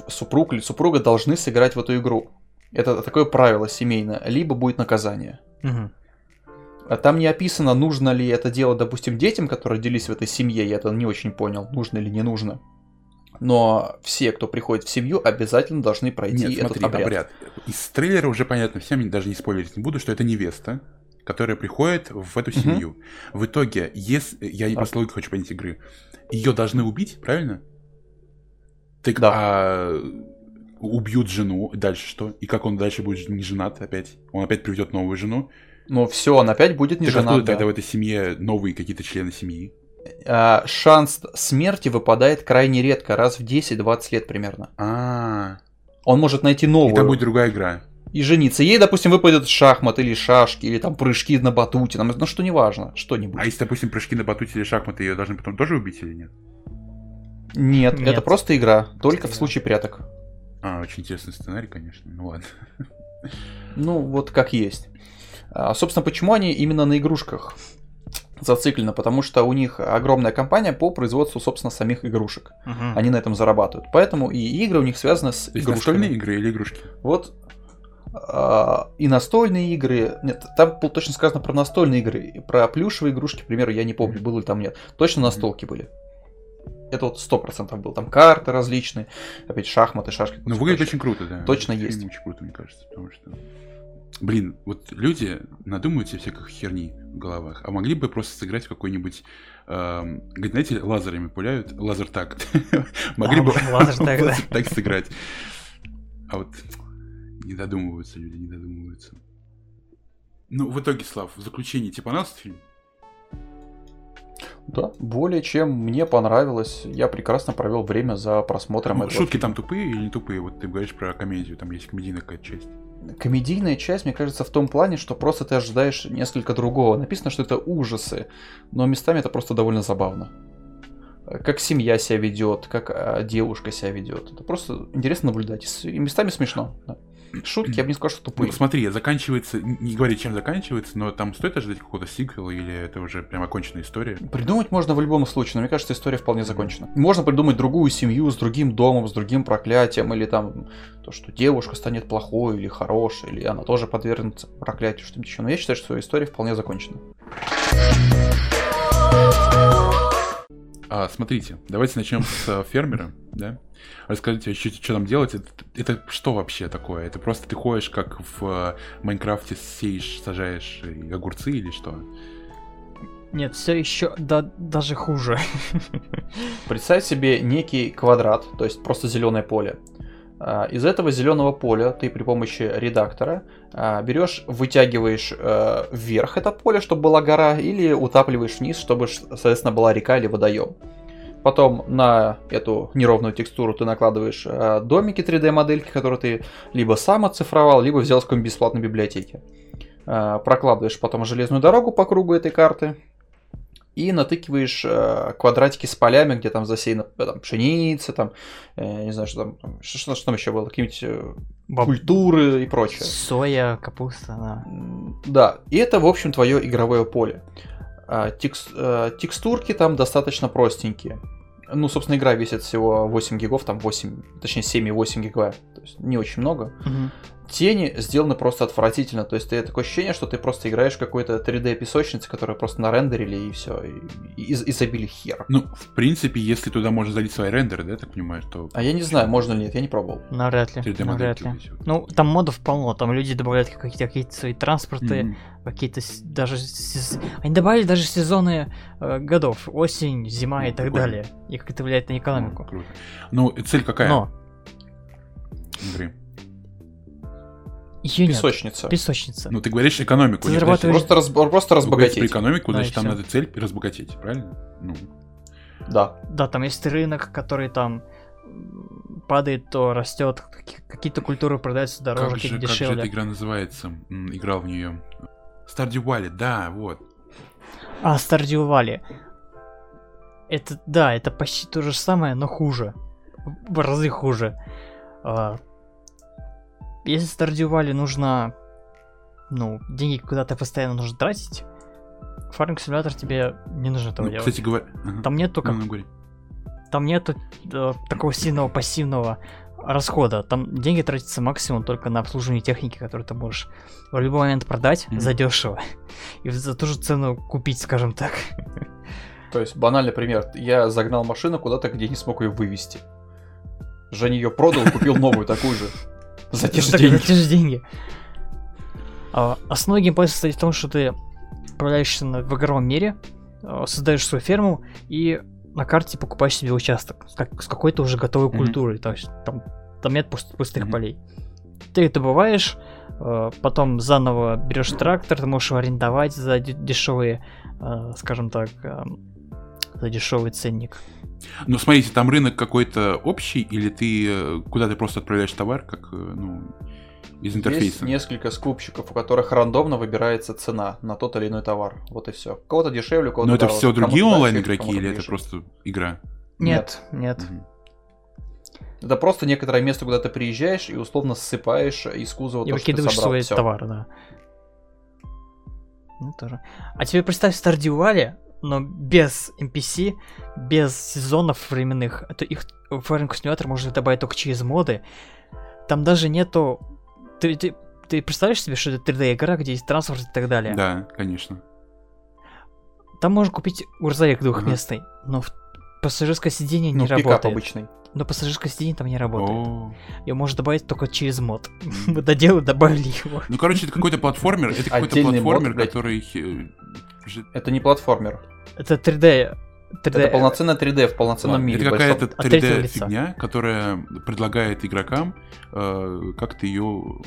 супруг или супруга должны сыграть в эту игру. Это такое правило семейное. Либо будет наказание. А Там не описано, нужно ли это делать, допустим, детям, которые родились в этой семье. Я это не очень понял, нужно или не нужно. Но все, кто приходит в семью, обязательно должны пройти Нет, этот смотри, обряд. обряд. Из трейлера уже понятно, всем даже не спойлерить не буду, что это невеста, которая приходит в эту семью. В итоге, если... Я Так. просто логику хочу понять игры. Ее должны убить, правильно? Ты, Да. а, убьют жену, дальше что? И как он дальше будет не женат опять? Он опять приведет новую жену. Но все, он опять будет не так женат. откуда да. тогда в этой семье новые какие-то члены семьи? А, шанс смерти выпадает крайне редко, раз в 10-20 лет примерно. А, Он может найти и новую там будет другая игра. и жениться. Ей, допустим, выпадет шахмат или шашки, или там прыжки на батуте, там, ну что неважно, что-нибудь. А если, допустим, прыжки на батуте или шахматы, ее должны потом тоже убить или нет? Нет, Нет. это просто игра, только в случае пряток. А, очень интересный сценарий, конечно. Ну ладно. Ну, вот как есть. А, собственно, почему они именно на игрушках зациклены? Потому что у них огромная компания по производству, собственно, самих игрушек. Мгм. Они на этом зарабатывают. Поэтому и игры у них связаны с игрушками. настольные игры или игрушки? Вот а, и настольные игры. Нет, там было точно сказано про настольные игры. Про плюшевые игрушки, к примеру, я не помню, было ли там нет. Точно настолки были. Это вот сто процентов был. Там карты различные, опять шахматы, шашки. Ну, выглядит очень круто, да. Точно есть. Очень круто, мне кажется, потому что Блин, вот люди надумают себе всяких херни в головах, а могли бы просто сыграть в какой-нибудь... эм, говорит, знаете, лазерами пуляют, лазер так. Могли А, бы так сыграть. А вот не додумываются люди, не додумываются. Ну, в итоге, Слав, в заключение тебе понравился фильм? Да, более чем мне понравилось. Я прекрасно провел время за просмотром Ну, этого шутки фильма. там тупые или не тупые? Вот ты говоришь про комедию, там есть комедийная какая-то часть. Комедийная часть, мне кажется, в том плане, что просто ты ожидаешь несколько другого. Написано, что это ужасы, но местами это просто довольно забавно. Как семья себя ведет, как а, девушка себя ведет. Это просто интересно наблюдать. И местами смешно. Шутки, я бы не сказал, что тупые. Ну, смотри, заканчивается, не говори, чем заканчивается, но там стоит ожидать какого-то сиквела или это уже прям оконченная история? Придумать можно в любом случае, но мне кажется, история вполне закончена. Можно придумать другую семью с другим домом, с другим проклятием, или там то, что девушка станет плохой или хорошей, или она тоже подвергнется проклятию, что-нибудь еще. Но я считаю, что история вполне закончена. А, смотрите, давайте начнем с э, фермера, да? Расскажите, что, что там делать? Это, это что вообще такое? Это просто ты ходишь, как в э, Майнкрафте, сеешь, сажаешь огурцы или что? Нет, все еще да, даже хуже. Представь себе некий квадрат, то есть просто зеленое поле. А, Из этого зеленого поля ты при помощи редактора а, берешь, вытягиваешь э, вверх это поле, чтобы была гора, или утапливаешь вниз, чтобы, соответственно, была река или водоем. Потом на эту неровную текстуру ты накладываешь э, домики 3D-модельки, которые ты либо сам оцифровал, либо взял с какой-нибудь бесплатной библиотеки. Э, Прокладываешь потом железную дорогу по кругу этой карты, и натыкиваешь э, квадратики с полями, где там засеяна там, пшеница, там, не знаю, что там, что, что, что там еще было, какие-нибудь Баб- культуры и прочее. Соя, капуста, да. Да, и это, в общем, твое игровое поле. А, текс- э, текстурки там достаточно простенькие. Ну, собственно, игра весит всего 8 гигов, там 8, точнее 7,8 гига, то есть не очень много. Мгм. Тени сделаны просто отвратительно, то есть ты такое ощущение, что ты просто играешь в какой-то 3D песочнице, которую просто нарендерили и все, и, и- и забили хер. Ну, в принципе, если туда можно залить свои рендеры, да, я так понимаю, то А я не знаю, можно ли нет, я не пробовал. Навряд ли. 3D Навряд модельки ли. Ну, там модов полно, там люди добавляют какие-то какие свои транспорты, Мгм. какие-то даже... сез- Они добавили даже сезоны э, годов, осень, зима и Ну, так прикольно. далее. И как это влияет на экономику. круто. Ну, и цель какая Но игры? Ее нет. Песочница. Песочница. Ну, ты говоришь экономику, Ты не зарабатываешь- Просто, разб- просто про разбогатеть. экономику, значит, там надо цель разбогатеть, правильно? Ну, Да. Да, там есть рынок, который там падает, то растет. Какие-то культуры продаются дороже, как какие-то же, как же дешевле. эта игра называется? Играл в нее. Stardew Valley, да, вот. А, Stardew Valley. Это, да, это почти то же самое, но хуже. В разы хуже. А, если Stardew Valley нужно, ну, деньги куда-то постоянно нужно тратить, Farming Simulator тебе не нужно этого Ну, делать. кстати говоря... ага. Там нет только Ну, ну, там нету э, такого сильного пассивного расхода. Там деньги тратятся максимум только на обслуживание техники, которую ты можешь в любой момент продать Мгм. задешево и за ту же цену купить, скажем так. То есть, банальный пример. Я загнал машину куда-то, где не смог ее вывести. Женя ее продал, купил новую такую же. За те же Так, деньги. За те же деньги. А, основной геймплей состоит в том, что ты отправляешься в игровом мире, а, создаешь свою ферму и на карте покупаешь себе участок с, как- с какой-то уже готовой Мгм. культурой. То есть там, там нет пуст- пустых Мгм. полей. Ты это добываешь, э, потом заново берешь трактор, ты можешь его арендовать за де- дешевые, скажем так, за дешевый ценник. Ну, смотрите, там рынок какой-то общий, или ты э, куда ты просто отправляешь товар, как, э, ну, из Есть интерфейса? несколько скупщиков, у которых рандомно выбирается цена на тот или иной товар. Вот и все. Кого-то дешевле, у кого-то Но это дороже. все другие онлайн-игроки, или это просто игра? Нет, нет. Мгм. Это просто некоторое место, куда ты приезжаешь и условно ссыпаешь из кузова И то, что ты выкидываешь собрал. свой Всё. товар, да. Ну, тоже. А тебе представь Stardew Valley, но без NPC, без сезонов временных. Это их Farming Simulator можно добавить только через моды. Там даже нету... Ты, ты, ты представляешь себе, что это 3D-игра, где есть транспорт и так далее? Да, конечно. Там можно купить грузовик Ага. двухместный, но в- пассажирское сиденье Ну, не пикап работает. обычный. Но пассажирское сиденье там не работает. О. Ее можно добавить только через мод. Мы доделали, добавили его. Ну, короче, это какой-то платформер, это какой-то Отдельный мод, платформер, который... Это не платформер. Это 3D. 3D. Это полноценная 3D в полноценном Ладно, мире. Это какая-то большом. От третьего 3D лица. фигня, которая предлагает игрокам э, как-то ее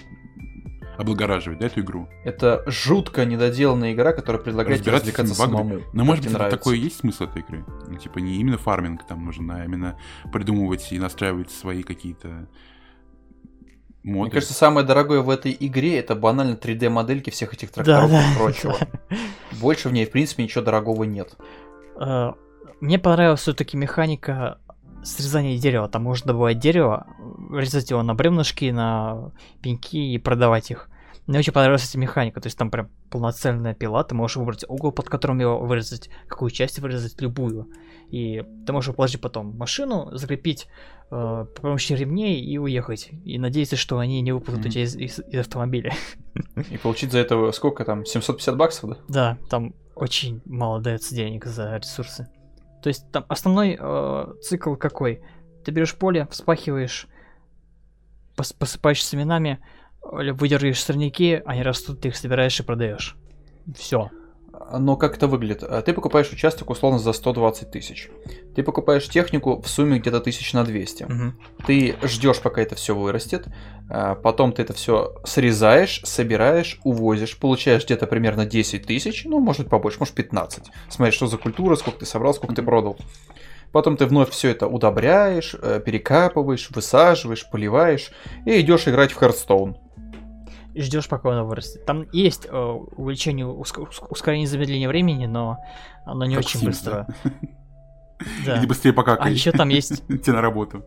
облагораживать, да, эту игру. Это жутко недоделанная игра, которая предлагает Разбираться развлекаться самому. Но может быть, нравится. такой есть смысл этой игры? Ну, типа, не именно фарминг там нужен, а именно придумывать и настраивать свои какие-то моды. Мне кажется, самое дорогое в этой игре это банально 3D-модельки всех этих Да, тракторов да. и прочего. Больше в ней, в принципе, ничего дорогого нет. Э, Мне понравилась все-таки механика срезания дерева. Там можно добывать дерево, резать его на бревнышки, на пеньки и продавать их. Мне очень понравилась эта механика. То есть там прям полноценная пила. Ты можешь выбрать угол, под которым его вырезать, какую часть вырезать, любую. И ты можешь положить потом машину, закрепить э, при помощи ремней и уехать. И надеяться, что они не выпадут у Мгм. тебя из, из- из автомобиля. И получить за это сколько там? 750 баксов, да? Да, там очень мало дается денег за ресурсы. То есть там основной э, цикл какой? Ты берешь поле, вспахиваешь, пос- посыпаешь семенами, э, выдергиваешь сорняки, они растут, ты их собираешь и продаешь. Все. Но как это выглядит? А, Ты покупаешь участок условно за 120 тысяч. Ты покупаешь технику в сумме где-то тысяч на 200. Ты ждешь, пока это все вырастет. а, Потом ты это все срезаешь, собираешь, увозишь. Получаешь где-то примерно 10 тысяч. Ну, может побольше, может 15. Смотри, что за культура, сколько ты собрал, сколько ты продал. Потом ты вновь все это удобряешь, э, перекапываешь, высаживаешь, поливаешь и идешь играть в Hearthstone. Ждешь, пока оно вырастет. Там есть э, увеличение, уск- уск- ускорение замедления времени, но оно не Как очень Sims, быстро. Да. Или быстрее пока А еще там есть идти на работу.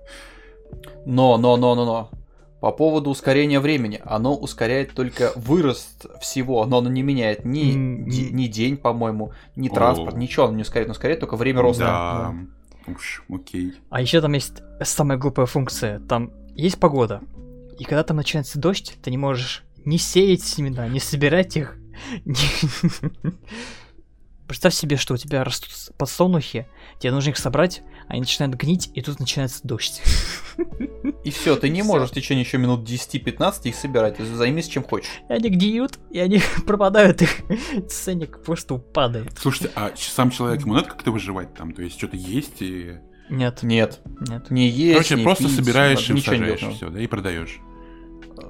Но, но, но, но, но. По поводу ускорения времени. Оно ускоряет только вырост всего, но оно не меняет ни, ни день, по-моему, ни транспорт, ничего оно не ускоряет. Оно ускоряет только время роста. Да. Уж, окей. А еще там есть самая глупая функция. Там есть погода. И когда там начинается дождь, ты не можешь не сеять семена, не собирать их. Представь себе, что у тебя растут подсолнухи, тебе нужно их собрать, они начинают гнить, и тут начинается дождь. И все, ты не Всё. можешь в течение еще минут 10-15 их собирать. Займись чем хочешь. И они гниют, и они пропадают, и ценник просто падает. Слушайте, а сам человек, ему надо как-то выживать там? То есть что-то есть и... Нет, Нет, нет. не есть, Короче, не просто пить, собираешь и сажаешь делать. все, да, и продаешь.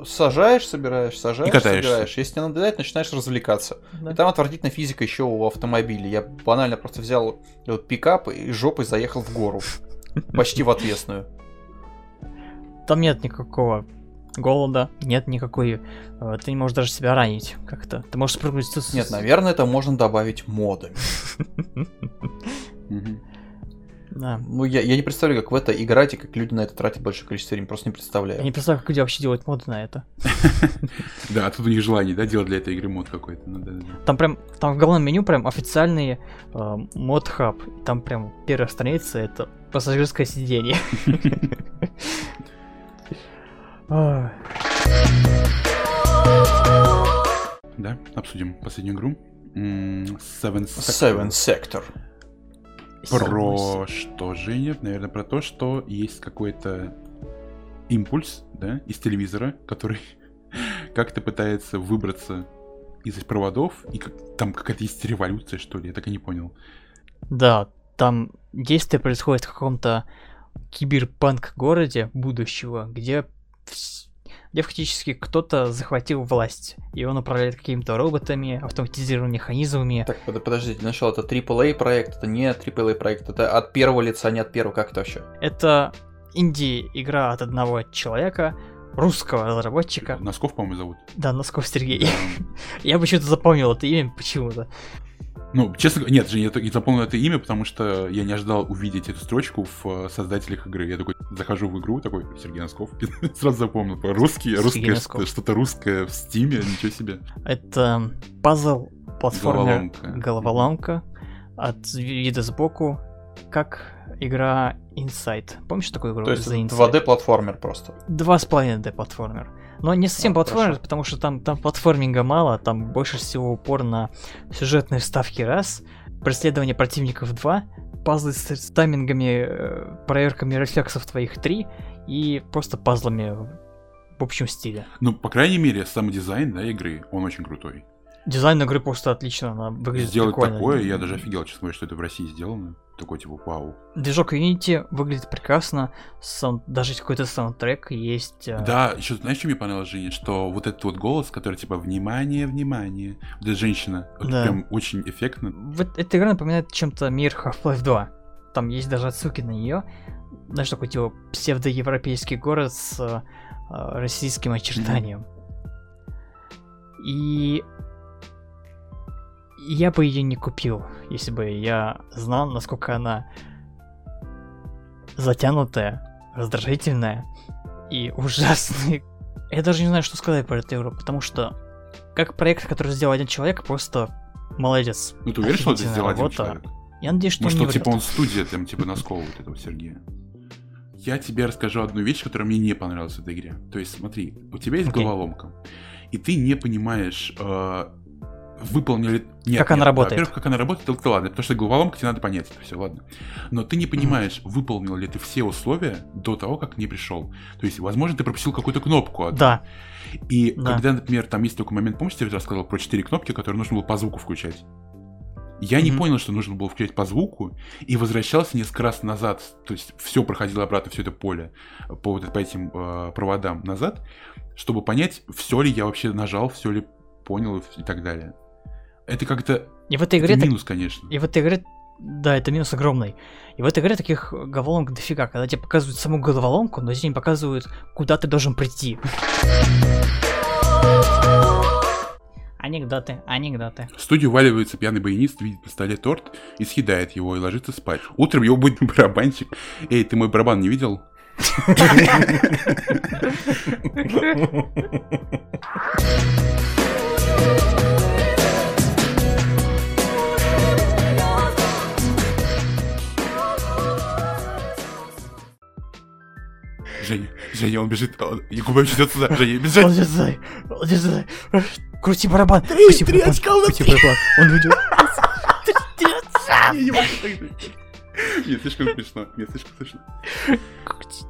Сажаешь, собираешь, сажаешь, И катаешься. собираешь. Если тебе надоедает, начинаешь развлекаться. Да. И там отвратительная физика еще у автомобилей. Я банально просто взял вот пикап и жопой заехал в гору. Почти в отвесную. Там нет никакого голода, нет никакой... э, Ты не можешь даже себя ранить как-то. Ты можешь спрыгнуть. Нет, наверное, это можно добавить модами. Да. Ну, я, я не представляю, как в это играть и как люди на это тратят большое количество времени. Просто не Я представляю. не представляю, как люди вообще делают моды на это. Да, а тут у них желание, да, делать для этой игры мод какой-то. Ну. Там прям, там в главном меню прям официальный э, мод хаб. И Там прям первая страница это пассажирское сиденье. Да, обсудим последнюю игру. Seven Seven Sector. Про что, Женя? Наверное, про то, что есть какой-то импульс, да, из телевизора, который как-то пытается выбраться из проводов, и как- там какая-то есть революция, что ли, я так и не понял. Да, там действие происходит в каком-то киберпанк городе будущего, где, где фактически кто-то захватил власть, и он управляет какими-то роботами, автоматизированными механизмами. Так, под- подождите, для начала это AAA проект, это не AAA проект, это от первого лица, не от первого, как это вообще? Это инди-игра от одного человека, русского разработчика. Носков, по-моему, зовут. Да, Носков Сергей. Я почему-то запомнил это имя почему-то. Ну, честно говоря, нет, же я не запомнил это имя, потому что я не ожидал увидеть эту строчку в э, создателях игры. Я такой захожу в игру, такой, Сергей Носков, сразу запомнил, русский, русское, что-то русское в стиме, ничего себе. Это пазл, платформер, головоломка. головоломка от вида сбоку, как игра Inside. Помнишь такую игру? То есть 2D-платформер просто. 2,5D-платформер. Но не совсем А, платформер, хорошо. потому что там, там платформинга мало, там больше всего упор на сюжетные вставки раз, преследование противников 2, пазлы с, с таймингами, э, проверками рефлексов твоих три и просто пазлами в общем стиле. Ну, по крайней мере, сам дизайн, да, игры, он очень крутой. Дизайн игры просто отлично, она выглядит Сделать прикольно. такое, я даже офигел, честно говоря, что это в России сделано. Такой, типа, вау. Движок Unity выглядит прекрасно, саунд- даже какой-то саундтрек есть. э, Да, еще знаешь, что мне понравилось, Женя? Что вот этот вот голос, который типа «Внимание, внимание!» Вот эта женщина, вот Да. прям очень эффектно. Вот эта игра напоминает чем-то мир Half-Life 2. Там есть даже отсылки на нее. Знаешь, такой типа псевдоевропейский город с э, э, российским очертанием. И я бы ее не купил, если бы я знал, насколько она затянутая, раздражительная и ужасная. Я даже не знаю, что сказать про эту игру, потому что как проект, который сделал один человек, просто молодец. Ну ты уверен, что это сделал один работа. человек? Я надеюсь, что Может, он не он, типа он студия, там, типа, Носкова вот этого Сергея. Я тебе расскажу одну вещь, которая мне не понравилась в этой игре. То есть, смотри, у тебя есть Окей. головоломка, и ты не понимаешь, э, выполнили... Нет, Как она нет, работает. Во-первых, как она работает, это ладно, потому что головоломка тебе надо понять это все, ладно. Но ты не понимаешь, выполнил ли ты все условия до того, как не пришел. То есть, возможно, ты пропустил какую-то кнопку. одну. Да, И Да. когда, например, там есть такой момент, помните, я рассказал про четыре кнопки, которые нужно было по звуку включать? Я не Мгм. понял, что нужно было включать по звуку, и возвращался несколько раз назад. То есть все проходило обратно, все это поле по, вот, по этим э, проводам назад, чтобы понять, все ли я вообще нажал, все ли понял и так далее. Это как-то и в этой это игре... так- минус, конечно. И в этой игре... Да, это минус огромный. И в этой игре таких головоломок дофига, когда тебе показывают саму головоломку, но здесь не показывают, куда ты должен прийти. Анекдоты, анекдоты. В студию валивается пьяный баянист, видит на столе торт и съедает его и ложится спать. Утром его будет барабанщик. Эй, ты мой барабан не видел? Женя, Женя, он бежит, он- Якубович идет сюда, Женя, бежит. Молодец, Зай, молодец, Зай. Крути барабан, крути барабан, крути барабан. Он уйдет. Я не могу так жить. Мне слишком смешно, мне слишком смешно. Крути.